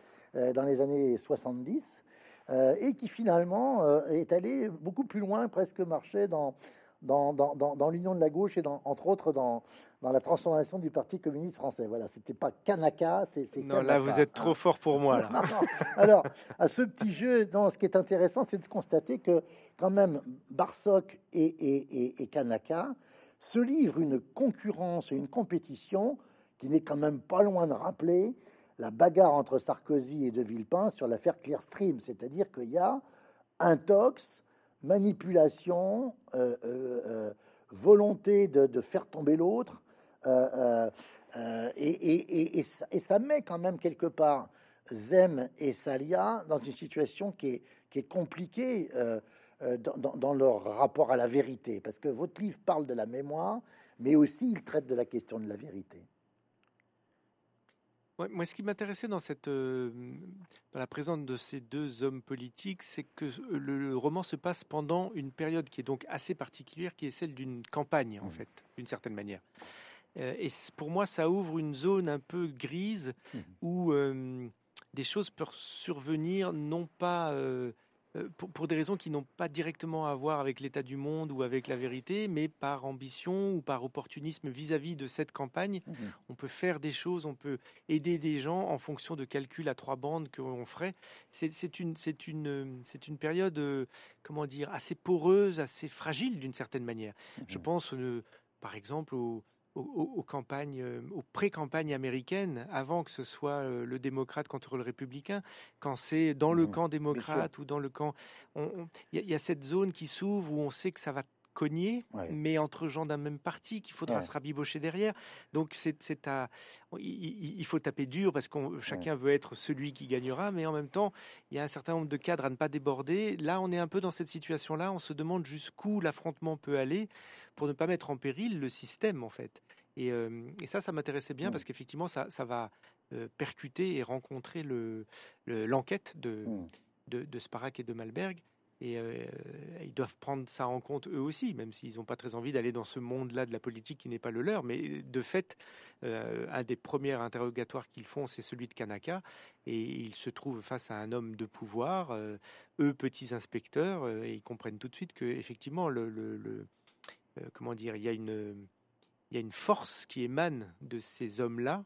Speaker 1: dans les années 70, et qui finalement est allé beaucoup plus loin, presque marché dans dans, dans, dans, l'union de la gauche et dans, entre autres dans, la transformation du Parti communiste français. Voilà, c'était pas Kanaka, c'est
Speaker 2: Non, là, vous êtes trop fort pour moi. Là.
Speaker 1: Alors, à ce petit jeu, dans, ce qui est intéressant, c'est de constater que quand même Barsoc et, et, et, Kanaka se livrent une concurrence et une compétition qui n'est quand même pas loin de rappeler la bagarre entre Sarkozy et De Villepin sur l'affaire Clearstream, c'est-à-dire qu'il y a intox, manipulation, euh, euh, euh, volonté de, faire tomber l'autre, et, ça, met quand même quelque part Zem et Salia dans une situation qui est, compliquée dans, dans, leur rapport à la vérité, parce que votre livre parle de la mémoire, mais aussi il traite de la question de la vérité
Speaker 2: moi, ce qui m'intéressait dans cette, euh, dans la présence de ces deux hommes politiques, c'est que le, roman se passe pendant une période qui est donc assez particulière, qui est celle d'une campagne, en mmh. fait, d'une certaine manière. Euh, et pour moi, ça ouvre une zone un peu grise mmh. où euh, des choses peuvent survenir, non pas euh, pour, des raisons qui n'ont pas directement à voir avec l'état du monde ou avec la vérité, mais par ambition ou par opportunisme vis-à-vis de cette campagne. Mhm. On peut faire des choses, on peut aider des gens en fonction de calculs à trois bandes qu'on ferait. C'est une, une, une période, euh, comment dire, assez poreuse, assez fragile d'une certaine manière. Je mhm. pense, euh, par exemple, au aux, campagnes, euh, aux pré-campagnes américaines, avant que ce soit euh, le démocrate contre le républicain, quand c'est dans le mmh, camp démocrate ou dans le camp, il y, a cette zone qui s'ouvre où on sait que ça va cogner, mais entre gens d'un même parti, qu'il faudra se rabibocher derrière. Donc c'est à, il, faut taper dur parce que chacun veut être celui qui gagnera, mais en même temps, il y a un certain nombre de cadres à ne pas déborder. Là, on est un peu dans cette situation-là. On se demande jusqu'où l'affrontement peut aller pour ne pas mettre en péril le système, en fait. Et, euh, ça, ça m'intéressait bien parce qu'effectivement, ça, ça, va euh, percuter et rencontrer l'enquête le, de, de, de Sparak et de Malberg. Et euh, ils doivent prendre ça en compte eux aussi, même s'ils n'ont pas très envie d'aller dans ce monde-là de la politique qui n'est pas le leur. Mais de fait, euh, un des premiers interrogatoires qu'ils font, c'est celui de Kanaka. Et ils se trouvent face à un homme de pouvoir, euh, eux petits inspecteurs, et ils comprennent tout de suite que effectivement, le, le, comment dire, il y a une force qui émane de ces hommes-là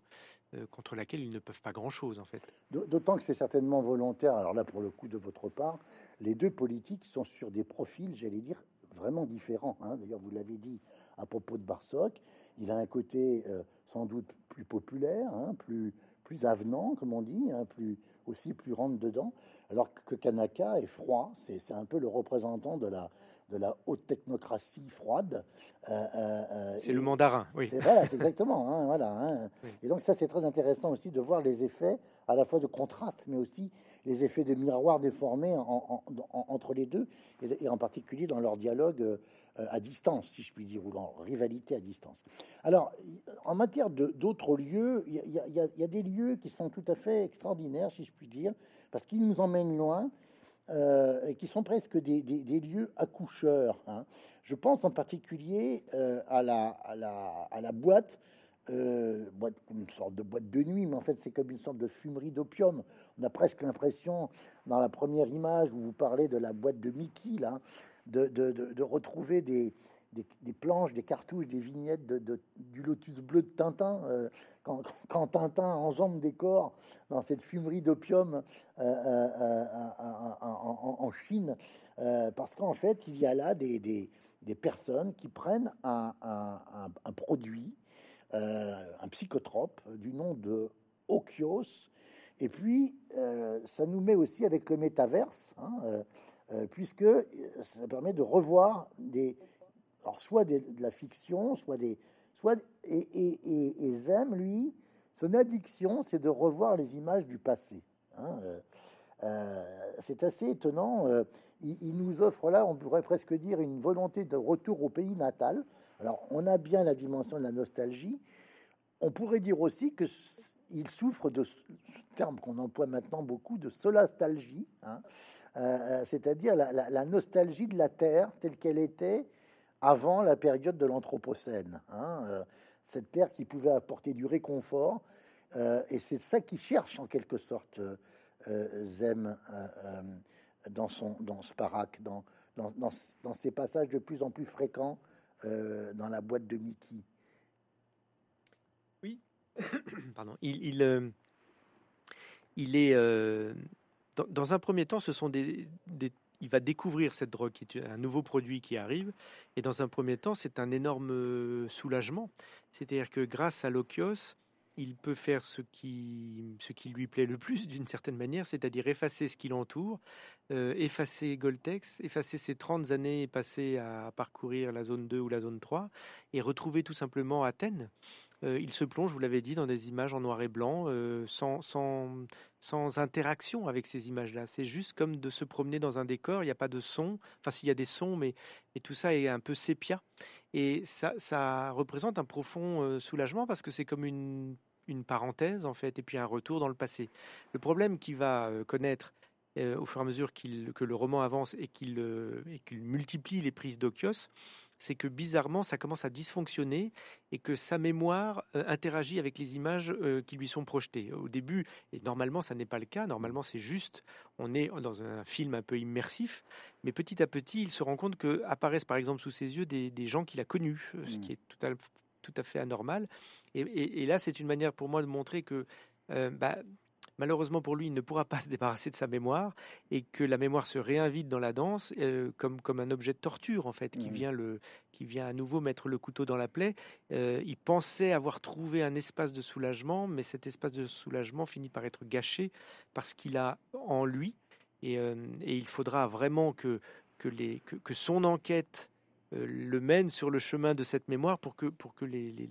Speaker 2: euh, contre laquelle ils ne peuvent pas grand-chose en fait.
Speaker 1: D'autant que c'est certainement volontaire. Alors là, pour le coup, de votre part, les deux politiques sont sur des profils, j'allais dire, vraiment différents. Hein. D'ailleurs, vous l'avez dit à propos de Barsoc, il a un côté euh, sans doute plus populaire, hein, plus plus avenant, comme on dit, hein, plus aussi plus rentre dedans, alors que Kanaka est froid. C'est un peu le représentant de la de la haute technocratie froide.
Speaker 2: Euh, euh, euh, c'est le mandarin, oui.
Speaker 1: Voilà, c'est exactement. Hein, voilà, hein. Et donc ça, c'est très intéressant aussi de voir les effets à la fois de contraste, mais aussi les effets de miroir déformés entre les deux, et, en particulier dans leur dialogue à distance, si je puis dire, ou en rivalité à distance. Alors, en matière d'autres lieux, il y, a des lieux qui sont tout à fait extraordinaires, si je puis dire, parce qu'ils nous emmènent loin. Euh, qui sont presque des, lieux accoucheurs. Hein. Je pense en particulier euh, à, la, euh, boîte, une sorte de boîte de nuit, mais en fait c'est comme une sorte de fumerie d'opium. On a presque l'impression, dans la première image où vous parlez de la boîte de Mickey, là, de retrouver des, des, planches, des cartouches, des vignettes de, du lotus bleu de Tintin, euh, quand, Tintin enjambe des corps dans cette fumerie d'opium euh, euh, en, Chine, parce qu'en fait, il y a là des, des, personnes qui prennent un, un, produit, un psychotrope du nom de Okios, et puis ça nous met aussi avec le métaverse, hein, puisque ça permet de revoir des alors soit de la fiction, soit des, soit et, et, et, Zem, lui, son addiction, c'est de revoir les images du passé. Hein, euh, euh, c'est assez étonnant. Euh, il, nous offre là, on pourrait presque dire, une volonté de retour au pays natal. Alors, on a bien la dimension de la nostalgie. On pourrait dire aussi que il souffre de ce terme qu'on emploie maintenant beaucoup de solastalgie, hein, c'est-à-dire la, nostalgie de la terre telle qu'elle était avant la période de l'Anthropocène. Hein, euh, cette terre qui pouvait apporter du réconfort. Euh, et c'est ça qui cherche en quelque sorte euh, Zem dans, son, dans Sparak, dans, dans, dans, ces passages de plus en plus fréquents dans la boîte de Mickey.
Speaker 2: Oui, pardon. Il, il, est. Dans, dans, un premier temps, ce sont des il va découvrir cette drogue, qui est un nouveau produit qui arrive. Et dans un premier temps, c'est un énorme soulagement. C'est-à-dire que grâce à l'okios, il peut faire ce qui, ce qui lui plaît le plus d'une certaine manière, c'est-à-dire effacer ce qui l'entoure, euh, effacer Goltex, effacer ses 30 années passées à parcourir la zone 2 ou la zone 3 et retrouver tout simplement Athènes. Euh, il se plonge, vous l'avez dit, dans des images en noir et blanc, euh, sans, interaction avec ces images-là. C'est juste comme de se promener dans un décor, il n'y a pas de son, enfin s'il y a des sons, mais, tout ça est un peu sépia. Et ça, représente un profond soulagement parce que c'est comme une parenthèse en fait, et puis un retour dans le passé. Le problème qu'il va euh, connaître euh, au fur et à mesure que le roman avance et qu'il euh, multiplie les prises d'Okios, c'est que bizarrement, ça commence à dysfonctionner et que sa mémoire interagit avec les images qui lui sont projetées. Au début, et normalement, ça n'est pas le cas, normalement, c'est juste, on est dans un film un peu immersif, mais petit à petit, il se rend compte que apparaissent par exemple sous ses yeux des, gens qu'il a connus, ce mmh. qui est tout à, tout à fait anormal. Et, là, c'est une manière pour moi de montrer que euh, bah, malheureusement pour lui, il ne pourra pas se débarrasser de sa mémoire et que la mémoire se réinvite dans la danse euh, comme, comme un objet de torture en fait, qui, mmh. vient le, qui vient à nouveau mettre le couteau dans la plaie. Euh, il pensait avoir trouvé un espace de soulagement, mais cet espace de soulagement finit par être gâché parce qu'il a en lui et, et, il faudra vraiment que, que, les, que, que son enquête euh, le mène sur le chemin de cette mémoire pour que, pour que les,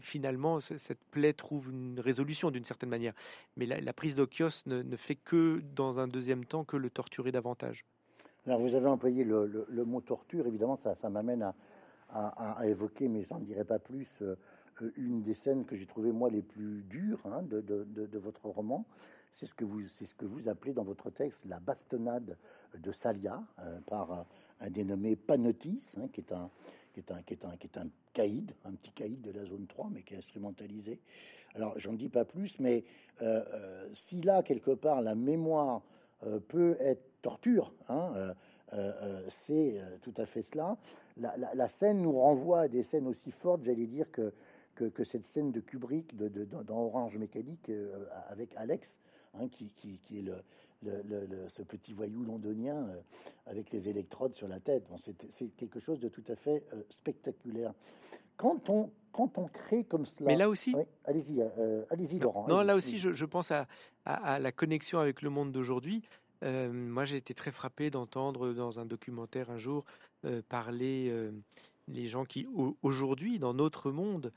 Speaker 2: finalement cette plaie trouve une résolution d'une certaine manière. Mais la, prise d'Okios ne, fait que, dans un deuxième temps, que le torturer davantage.
Speaker 1: Alors vous avez employé le, mot torture, évidemment ça, m'amène à, à, évoquer, mais j'en dirai pas plus, euh, une des scènes que j'ai trouvé moi les plus dures hein, de, de, votre roman. C'est ce, que vous, ce que vous appelez dans votre texte la bastonnade de Salia euh, par un dénommé Panotis, hein, qui, est un, qui, est un, qui, est un, qui est un caïd, un petit caïd de la zone 3, mais qui est instrumentalisé. Alors, j'en dis pas plus, mais euh, euh, si là, quelque part, la mémoire euh, peut être torture, hein, c'est tout à fait cela. La, scène nous renvoie à des scènes aussi fortes, j'allais dire, que, que, cette scène de Kubrick de, dans Orange Mécanique avec Alex, hein, qui, qui, qui, est le, ce petit voyou londonien euh, avec les électrodes sur la tête. c'est quelque chose de tout à fait euh, spectaculaire. Quand on, quand on crée comme cela.
Speaker 2: Mais là aussi.
Speaker 1: allez-y, euh, allez-y, Laurent.
Speaker 2: Non, là aussi, je, pense à, à, la connexion avec le monde d'aujourd'hui. moi, j'ai été très frappé d'entendre dans un documentaire un jour parler les gens qui, aujourd'hui, dans notre monde,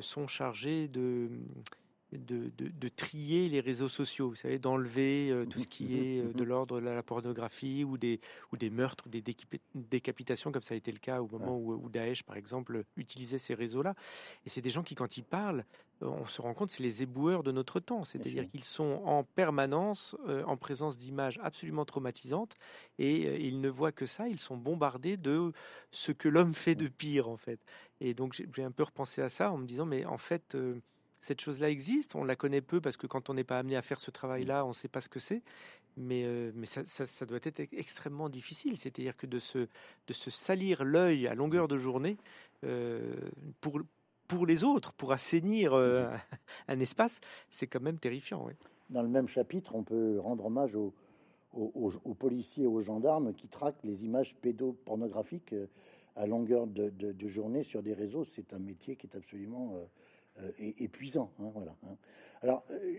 Speaker 2: sont chargés de de, de, trier les réseaux sociaux, vous savez, d'enlever euh, tout ce qui est euh, de l'ordre de la pornographie ou des, ou des meurtres ou des décapitations, comme ça a été le cas au moment où, où Daesh, par exemple, utilisait ces réseaux-là. Et c'est des gens qui, quand ils parlent, euh, on se rend compte, c'est les éboueurs de notre temps. C'est-à-dire qu'ils sont en permanence en présence d'images absolument traumatisantes et ils ne voient que ça. Ils sont bombardés de ce que l'homme fait de pire, en fait. Et donc, j'ai un peu repensé à ça en me disant, mais en fait, cette chose-là existe. On la connaît peu parce que quand on n'est pas amené à faire ce travail-là, on ne sait pas ce que c'est. Mais, euh, mais ça, ça, doit être extrêmement difficile. C'est-à-dire que de se, de se salir l'œil à longueur de journée euh, pour, pour les autres, pour assainir euh, un espace, c'est quand même terrifiant.
Speaker 1: Dans le même chapitre, on peut rendre hommage aux, aux, policiers et aux gendarmes qui traquent les images pédopornographiques à longueur de, de, journée sur des réseaux. C'est un métier qui est absolument euh, épuisant. Hein, voilà. Hein. Alors, euh,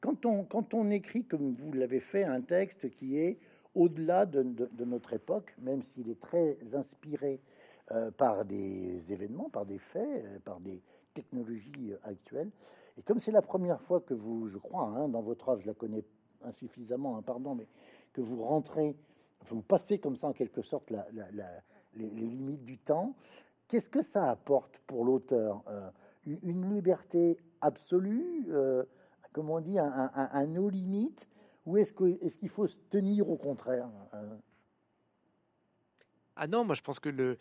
Speaker 1: quand on, quand on écrit, comme vous l'avez fait, un texte qui est au-delà de, notre époque, même s'il est très inspiré euh, par des événements, par des faits, par des technologies actuelles, et comme c'est la première fois que vous, je crois, hein, dans votre œuvre, je la connais insuffisamment, pardon, mais que vous rentrez, vous passez comme ça en quelque sorte la, les, limites du temps, qu'est-ce que ça apporte pour l'auteur une liberté absolue, euh, comme on dit, un, un, nos limites, ou est-ce qu'il faut se tenir au contraire euh?
Speaker 2: Ah non, moi je pense que le,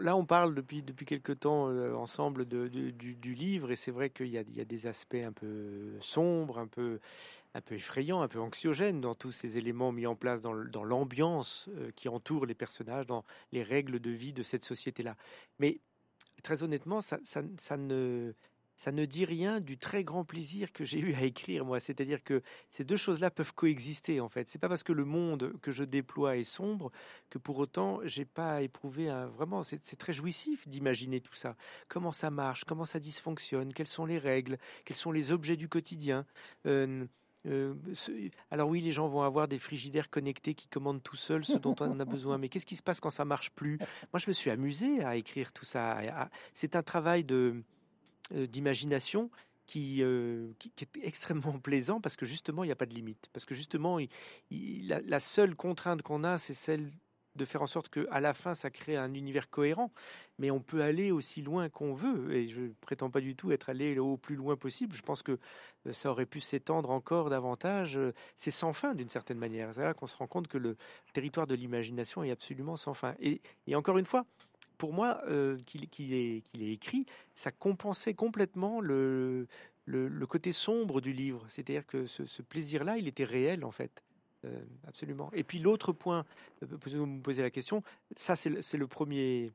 Speaker 2: là on parle depuis depuis quelque temps euh, ensemble de, du, livre et c'est vrai qu'il y, a, des aspects un peu sombres, un peu un peu effrayants, un peu anxiogènes dans tous ces éléments mis en place dans, l'ambiance qui entoure les personnages, dans les règles de vie de cette société là. Très honnêtement, ça, ça, ne, ça ne dit rien du très grand plaisir que j'ai eu à écrire moi. C'est-à-dire que ces deux choses-là peuvent coexister en fait. C'est pas parce que le monde que je déploie est sombre que pour autant j'ai pas éprouvé un vraiment. C'est très jouissif d'imaginer tout ça. Comment ça marche, comment ça dysfonctionne, quelles sont les règles, quels sont les objets du quotidien? Euh, euh, alors oui, les gens vont avoir des frigidaires connectés qui commandent tout seuls ce dont on a besoin. Mais qu'est-ce qui se passe quand ça marche plus? Moi, je me suis amusé à écrire tout ça. C'est un travail de euh, d'imagination qui, euh, qui, est extrêmement plaisant parce que justement, il n'y a pas de limite. Parce que justement, la, seule contrainte qu'on a, c'est celle de faire en sorte qu'à la fin, ça crée un univers cohérent. Mais on peut aller aussi loin qu'on veut. Et je prétends pas du tout être allé au plus loin possible. Je pense que euh, ça aurait pu s'étendre encore davantage. C'est sans fin d'une certaine manière. C'est là qu'on se rend compte que le territoire de l'imagination est absolument sans fin. Et, encore une fois, pour moi, euh, qu'il est, écrit, ça compensait complètement le, le, côté sombre du livre. C'est-à-dire que ce, plaisir-là, il était réel, en fait. Euh, absolument. Et puis l'autre point, euh, vous me posez la question, ça c'est le, premier,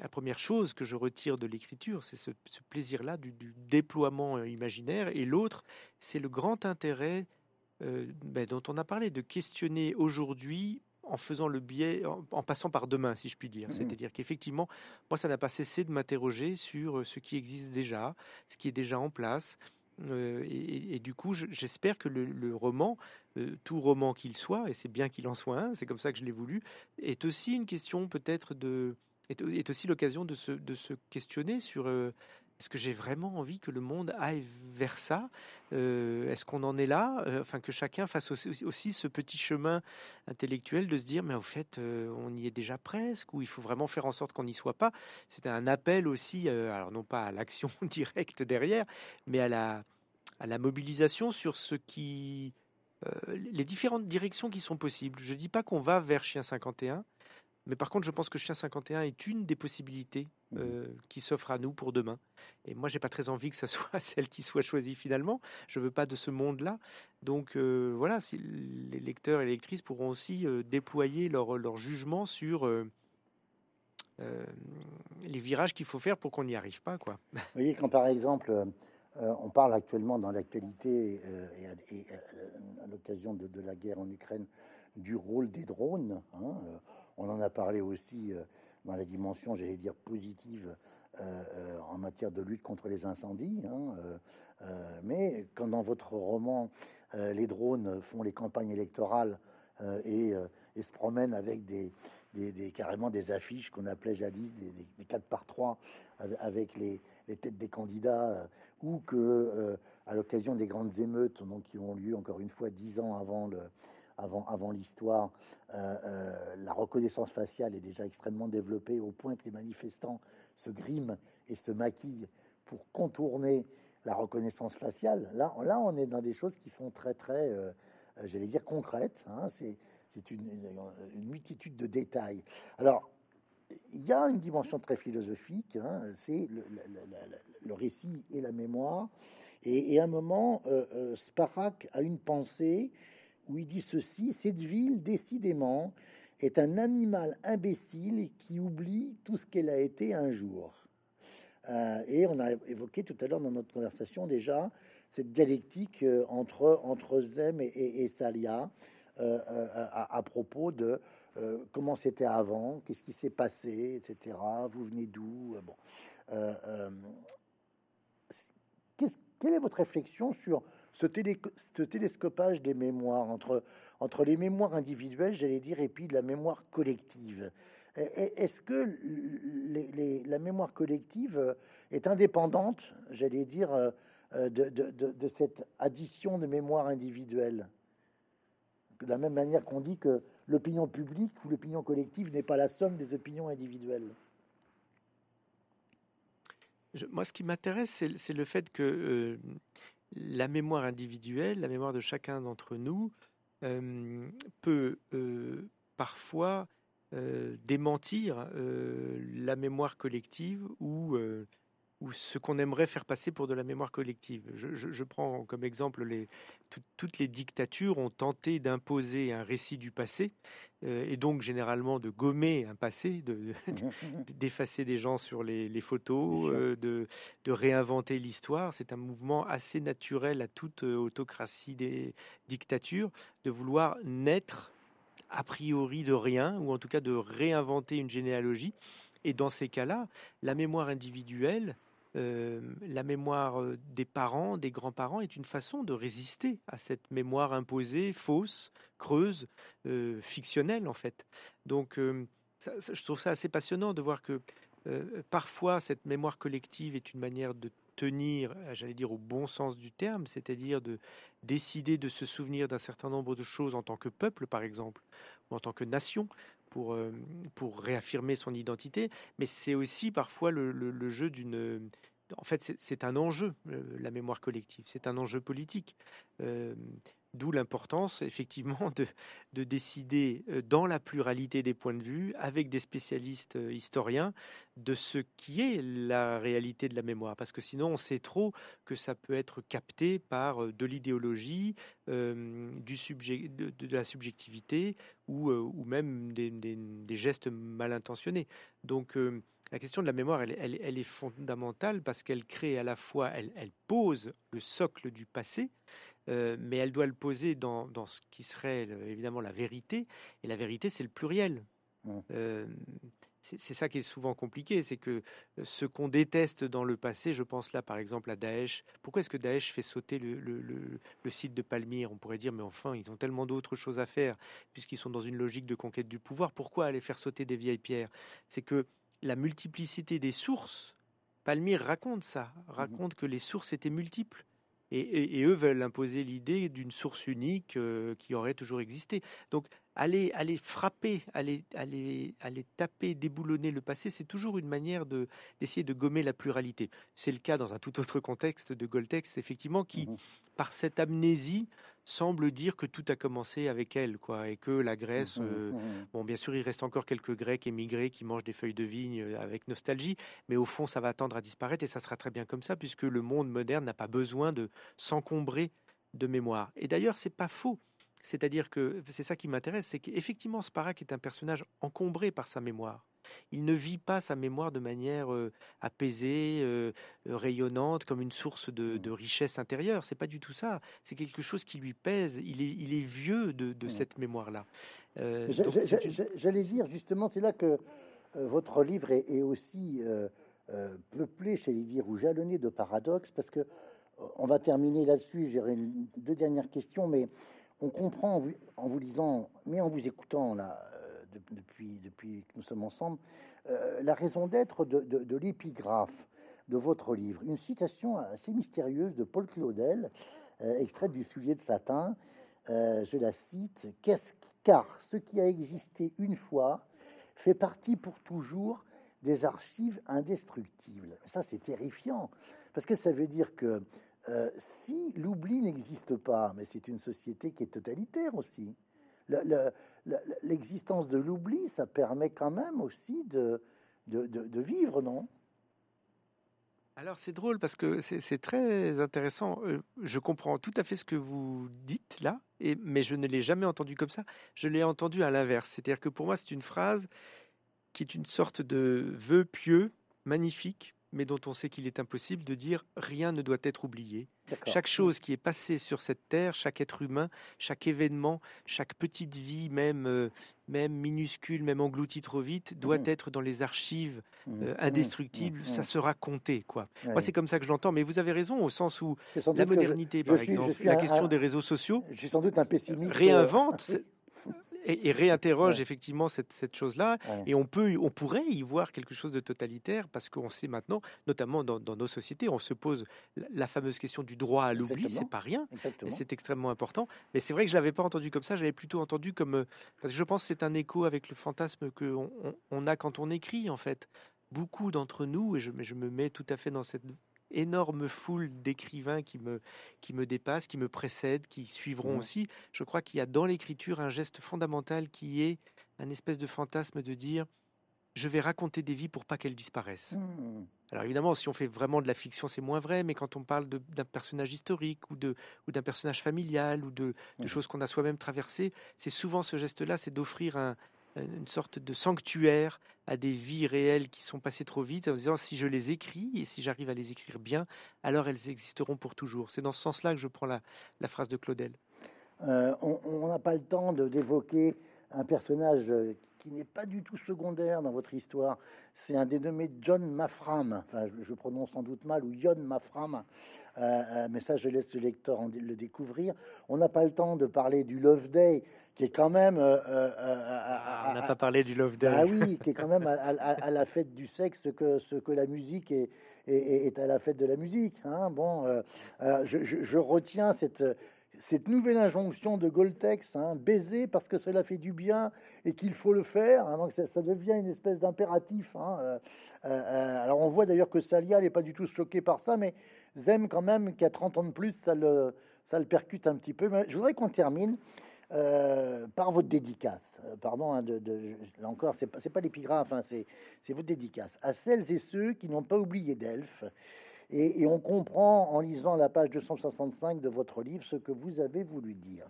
Speaker 2: la première chose que je retire de l'écriture, c'est ce, plaisir-là du, déploiement imaginaire. Et l'autre, c'est le grand intérêt ben, dont on a parlé, de questionner aujourd'hui en faisant le biais, en, passant par demain, si je puis dire. Mmh. C'est-à-dire qu'effectivement, moi, ça n'a pas cessé de m'interroger sur euh, ce qui existe déjà, ce qui est déjà en place. Euh, et, du coup, j'espère que le, roman, euh, tout roman qu'il soit, et c'est bien qu'il en soit un, c'est comme ça que je l'ai voulu, est aussi une question peut-être de, est, aussi l'occasion de se, de se questionner sur est-ce que j'ai vraiment envie que le monde aille vers ça? Euh, Est-ce qu'on en est là? Euh, Enfin, que chacun fasse aussi, ce petit chemin intellectuel de se dire, mais au fait, euh, on y est déjà presque, ou il faut vraiment faire en sorte qu'on n'y soit pas? C'est un appel aussi, alors non pas à l'action directe derrière, mais à la, à la mobilisation sur ce qui les différentes directions qui sont possibles. Je ne dis pas qu'on va vers Chien 51, mais par contre, je pense que Chien 51 est une des possibilités mmh. euh, qui s'offre à nous pour demain. Et moi, j'ai pas très envie que ce soit celle qui soit choisie finalement. Je veux pas de ce monde-là. Donc euh, voilà, si les lecteurs et les lectrices pourront aussi euh, déployer leur, leur, jugement sur les virages qu'il faut faire pour qu'on n'y arrive pas. Quoi.
Speaker 1: Vous voyez, quand par exemple, on parle actuellement dans l'actualité et, à, l'occasion de, de, la guerre en Ukraine du rôle des drones. Hein, on en a parlé aussi euh, dans la dimension, j'allais dire, positive euh, euh, en matière de lutte contre les incendies. Hein, mais quand dans votre roman, les drones font les campagnes électorales et, se promènent avec des, carrément des affiches qu'on appelait jadis des, des, 4 par 3 avec les, têtes des candidats, ou que à l'occasion des grandes émeutes qui ont lieu encore une fois dix ans avant le, avant, l'histoire, euh, euh, la reconnaissance faciale est déjà extrêmement développée au point que les manifestants se griment et se maquillent pour contourner la reconnaissance faciale. Là, là, on est dans des choses qui sont très, très, euh, j'allais dire, concrètes. Hein. C'est une, multitude de détails. Alors, il y a une dimension très philosophique, hein. c'est le, récit et la mémoire. Et, à un moment, Sparak a une pensée où il dit ceci Cette ville, décidément, est un animal imbécile qui oublie tout ce qu'elle a été un jour. Euh, et on a évoqué tout à l'heure dans notre conversation déjà cette dialectique euh, entre, entre Zem et, Salia euh, à, propos de comment c'était avant, qu'est-ce qui s'est passé, etc. Vous venez d'où bon. quelle est votre réflexion sur ce, télescopage des mémoires entre, les mémoires individuelles, j'allais dire, et puis la mémoire collective. Est-ce que la mémoire collective est indépendante, j'allais dire, euh, de, de, cette addition de mémoire individuelle De la même manière qu'on dit que l'opinion publique ou l'opinion collective n'est pas la somme des opinions individuelles.
Speaker 2: moi, ce qui m'intéresse, c'est le fait que euh, la mémoire individuelle, la mémoire de chacun d'entre nous, euh, peut euh, parfois euh, démentir la mémoire collective ou, ou ce qu'on aimerait faire passer pour de la mémoire collective. Je, prends comme exemple les, toutes les dictatures ont tenté d'imposer un récit du passé euh, et donc généralement de gommer un passé, d'effacer des gens sur les, photos, euh, de, de, réinventer l'histoire. C'est un mouvement assez naturel à toute euh, autocratie des dictatures de vouloir naître a priori de rien, ou en tout cas de réinventer une généalogie. Et dans ces cas-là, la mémoire individuelle, euh, la mémoire euh, des parents, des grands-parents est une façon de résister à cette mémoire imposée, fausse, creuse, euh, fictionnelle en fait. Donc je trouve ça assez passionnant de voir que parfois cette mémoire collective est une manière de tenir, j'allais dire au bon sens du terme, c'est-à-dire de décider de se souvenir d'un certain nombre de choses en tant que peuple, par exemple, ou en tant que nation, pour, euh, pour réaffirmer son identité, mais c'est aussi parfois le, le, jeu d'une... En fait, c'est un enjeu, euh, la mémoire collective, c'est un enjeu politique. Euh, D'où l'importance, effectivement, de, de, décider dans la pluralité des points de vue, avec des spécialistes historiens, de ce qui est la réalité de la mémoire. Parce que sinon, on sait trop que ça peut être capté par de l'idéologie, du de, la subjectivité ou, ou même des, gestes mal intentionnés. Donc, la question de la mémoire, elle, est fondamentale parce qu'elle crée à la fois, elle, pose le socle du passé, euh, mais elle doit le poser dans, dans ce qui serait évidemment la vérité, et la vérité, c'est le pluriel. Mmh. Euh, c'est ça qui est souvent compliqué, c'est que euh, ce qu'on déteste dans le passé, je pense là par exemple à Daesh, pourquoi est-ce que Daesh fait sauter le, le, le, site de Palmyre? On pourrait dire, mais enfin, ils ont tellement d'autres choses à faire, puisqu'ils sont dans une logique de conquête du pouvoir, pourquoi aller faire sauter des vieilles pierres? C'est que la multiplicité des sources, Palmyre raconte ça, mmh raconte que les sources étaient multiples. Et, eux veulent imposer l'idée d'une source unique euh, qui aurait toujours existé. Aller, aller frapper, aller, aller, aller taper, déboulonner le passé, c'est toujours une manière de, d'essayer de gommer la pluralité. C'est le cas dans un tout autre contexte de Goltex, effectivement, qui, mmh par cette amnésie, semble dire que tout a commencé avec elle, quoi, et que la Grèce, mmh, euh, mmh, mmh. bon, bien sûr, il reste encore quelques Grecs émigrés qui mangent des feuilles de vigne euh, avec nostalgie, mais au fond, ça va tendre à disparaître et ça sera très bien comme ça, puisque le monde moderne n'a pas besoin de s'encombrer de mémoire. Et d'ailleurs, c'est pas faux. C'est-à-dire que c'est ça qui m'intéresse, c'est qu'effectivement, Sparak est un personnage encombré par sa mémoire. Il ne vit pas sa mémoire de manière euh, apaisée, euh, euh, rayonnante, comme une source de, de richesse intérieure. C'est pas du tout ça. C'est quelque chose qui lui pèse. Il est, il est vieux de, de cette mémoire-là.
Speaker 1: J'allais dire justement, c'est là que votre livre est, aussi peuplé, j'allais dire, ou jalonné de paradoxes, parce que on va terminer là-dessus. J'ai deux dernières questions, mais on comprend en vous, lisant, mais en vous écoutant là, depuis, depuis que nous sommes ensemble, euh, la raison d'être de, l'épigraphe de votre livre. Une citation assez mystérieuse de Paul Claudel, euh, extraite du Soulier de satin. Euh, je la cite Qu'est-ce car ce qui a existé une fois fait partie pour toujours des archives indestructibles. Ça, c'est terrifiant, parce que ça veut dire que si l'oubli n'existe pas, mais c'est une société qui est totalitaire aussi, l'existence de l'oubli, ça permet quand même aussi de, vivre, non?
Speaker 2: Alors c'est drôle parce que c'est très intéressant. Euh, je comprends tout à fait ce que vous dites là, mais je ne l'ai jamais entendu comme ça. Je l'ai entendu à l'inverse. C'est-à-dire que pour moi c'est une phrase qui est une sorte de vœu pieux, magnifique, mais dont on sait qu'il est impossible de dire rien ne doit être oublié. Chaque chose qui est passée sur cette terre, chaque être humain, chaque événement, chaque petite vie, même, euh, même minuscule, même engloutie trop vite, doit mmh. être dans les archives mmh. euh, mmh. indestructibles. Ça sera compté, quoi. Moi, c'est comme ça que je l'entends. Mais vous avez raison au sens où la modernité, par exemple, la question des réseaux sociaux,
Speaker 1: je suis sans doute un pessimiste.
Speaker 2: Réinvente et, réinterroge effectivement cette, cette chose-là. Et on peut, on pourrait y voir quelque chose de totalitaire parce qu'on sait maintenant, notamment dans, dans, nos sociétés, on se pose la, fameuse question du droit à l'oubli. C'est pas rien, c'est extrêmement important. Mais c'est vrai que je l'avais pas entendu comme ça. J'avais plutôt entendu comme euh, parce que je pense que c'est un écho avec le fantasme que on, on, a quand on écrit en fait. Beaucoup d'entre nous, et je, je me mets tout à fait dans cette énorme foule d'écrivains qui me, qui me dépassent, qui me précèdent, qui suivront aussi. Je crois qu'il y a dans l'écriture un geste fondamental qui est un espèce de fantasme de dire je vais raconter des vies pour pas qu'elles disparaissent. Mmh. Alors évidemment, si on fait vraiment de la fiction, c'est moins vrai, mais quand on parle d'un personnage historique ou d'un ou personnage familial ou de, mmh. choses qu'on a soi-même traversées, c'est souvent ce geste-là, c'est d'offrir une sorte de sanctuaire à des vies réelles qui sont passées trop vite, en disant si je les écris et si j'arrive à les écrire bien, alors elles existeront pour toujours. C'est dans ce sens-là que je prends la, phrase de Claudel.
Speaker 1: Euh, on n'a pas le temps d'évoquer un personnage euh, qui n'est pas du tout secondaire dans votre histoire. C'est un dénommé John Mafram, enfin je, prononce sans doute mal, ou Yon Mafram, euh, euh, mais ça je laisse le lecteur le découvrir. On n'a pas le temps de parler du Love Day, qui est quand même...
Speaker 2: Ah, on n'a pas parlé du Love Day.
Speaker 1: Ah oui, qui est quand même à, la fête du sexe que ce que la musique est, est, à la fête de la musique. Hein. Bon, je, je, retiens cette cette nouvelle injonction de Goltex, hein, baiser parce que cela fait du bien et qu'il faut le faire. Hein, donc ça, devient une espèce d'impératif. Hein, euh, euh, euh, alors on voit d'ailleurs que Salia n'est pas du tout choqué par ça, mais Zem quand même, qui a 30 ans de plus, ça le, ça le percute un petit peu. Mais je voudrais qu'on termine par votre dédicace. pardon, de, là encore, c'est pas, pas l'épigraphe, c'est votre dédicace à celles et ceux qui n'ont pas oublié d'Elf et, on comprend en lisant la page 265 de votre livre ce que vous avez voulu dire.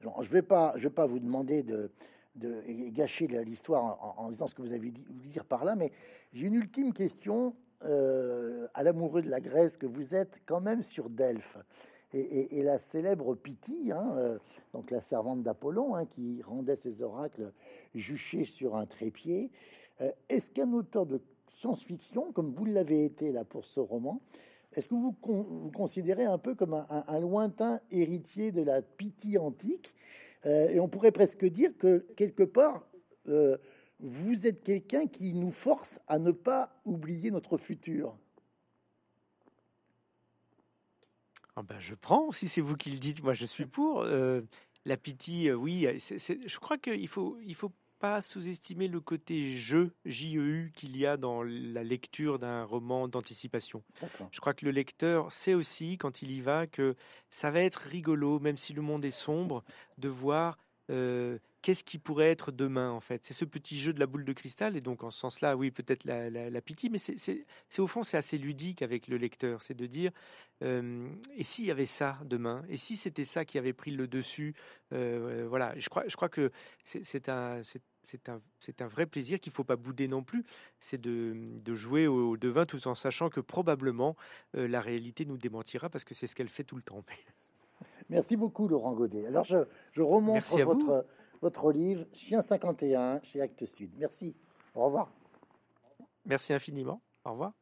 Speaker 1: je ne vais, pas, vous demander de, gâcher l'histoire en, disant ce que vous avez dit, dire par là, mais j'ai une ultime question euh, à l'amoureux de la Grèce que vous êtes quand même sur Delphes. Et, la célèbre Pythie, hein, euh, donc la servante d'Apollon, hein, qui rendait ses oracles juchés sur un trépied. Euh, est-ce qu'un auteur de science-fiction, comme vous l'avez été là pour ce roman, est-ce que vous, vous considérez un peu comme un, lointain héritier de la Pythie antique? Euh, Et on pourrait presque dire que quelque part, euh, vous êtes quelqu'un qui nous force à ne pas oublier notre futur.
Speaker 2: Ah ben je prends, si c'est vous qui le dites, moi je suis pour. Euh, la Pythie, oui, je crois qu'il faut, il faut pas sous-estimer le côté jeu, J-E-U, qu'il y a dans la lecture d'un roman d'anticipation. Je crois que le lecteur sait aussi, quand il y va, que ça va être rigolo, même si le monde est sombre, de voir euh, qu'est-ce qui pourrait être demain en fait? C'est ce petit jeu de la boule de cristal et donc en ce sens-là, oui, peut-être la, la, pitié, mais c'est au fond c'est assez ludique avec le lecteur, c'est de dire euh, et s'il y avait ça demain? Et si c'était ça qui avait pris le dessus? Euh, Voilà, je crois, je crois que c'est un c'est un, un, vrai plaisir qu'il ne faut pas bouder non plus. C'est de, de, jouer au, devin tout en sachant que probablement euh, la réalité nous démentira parce que c'est ce qu'elle fait tout le temps.
Speaker 1: Merci beaucoup, Laurent Godet. Alors, je, je remonte votre, votre livre Chien 51 chez Actes Sud. Merci. Au revoir.
Speaker 2: Merci infiniment. Au revoir.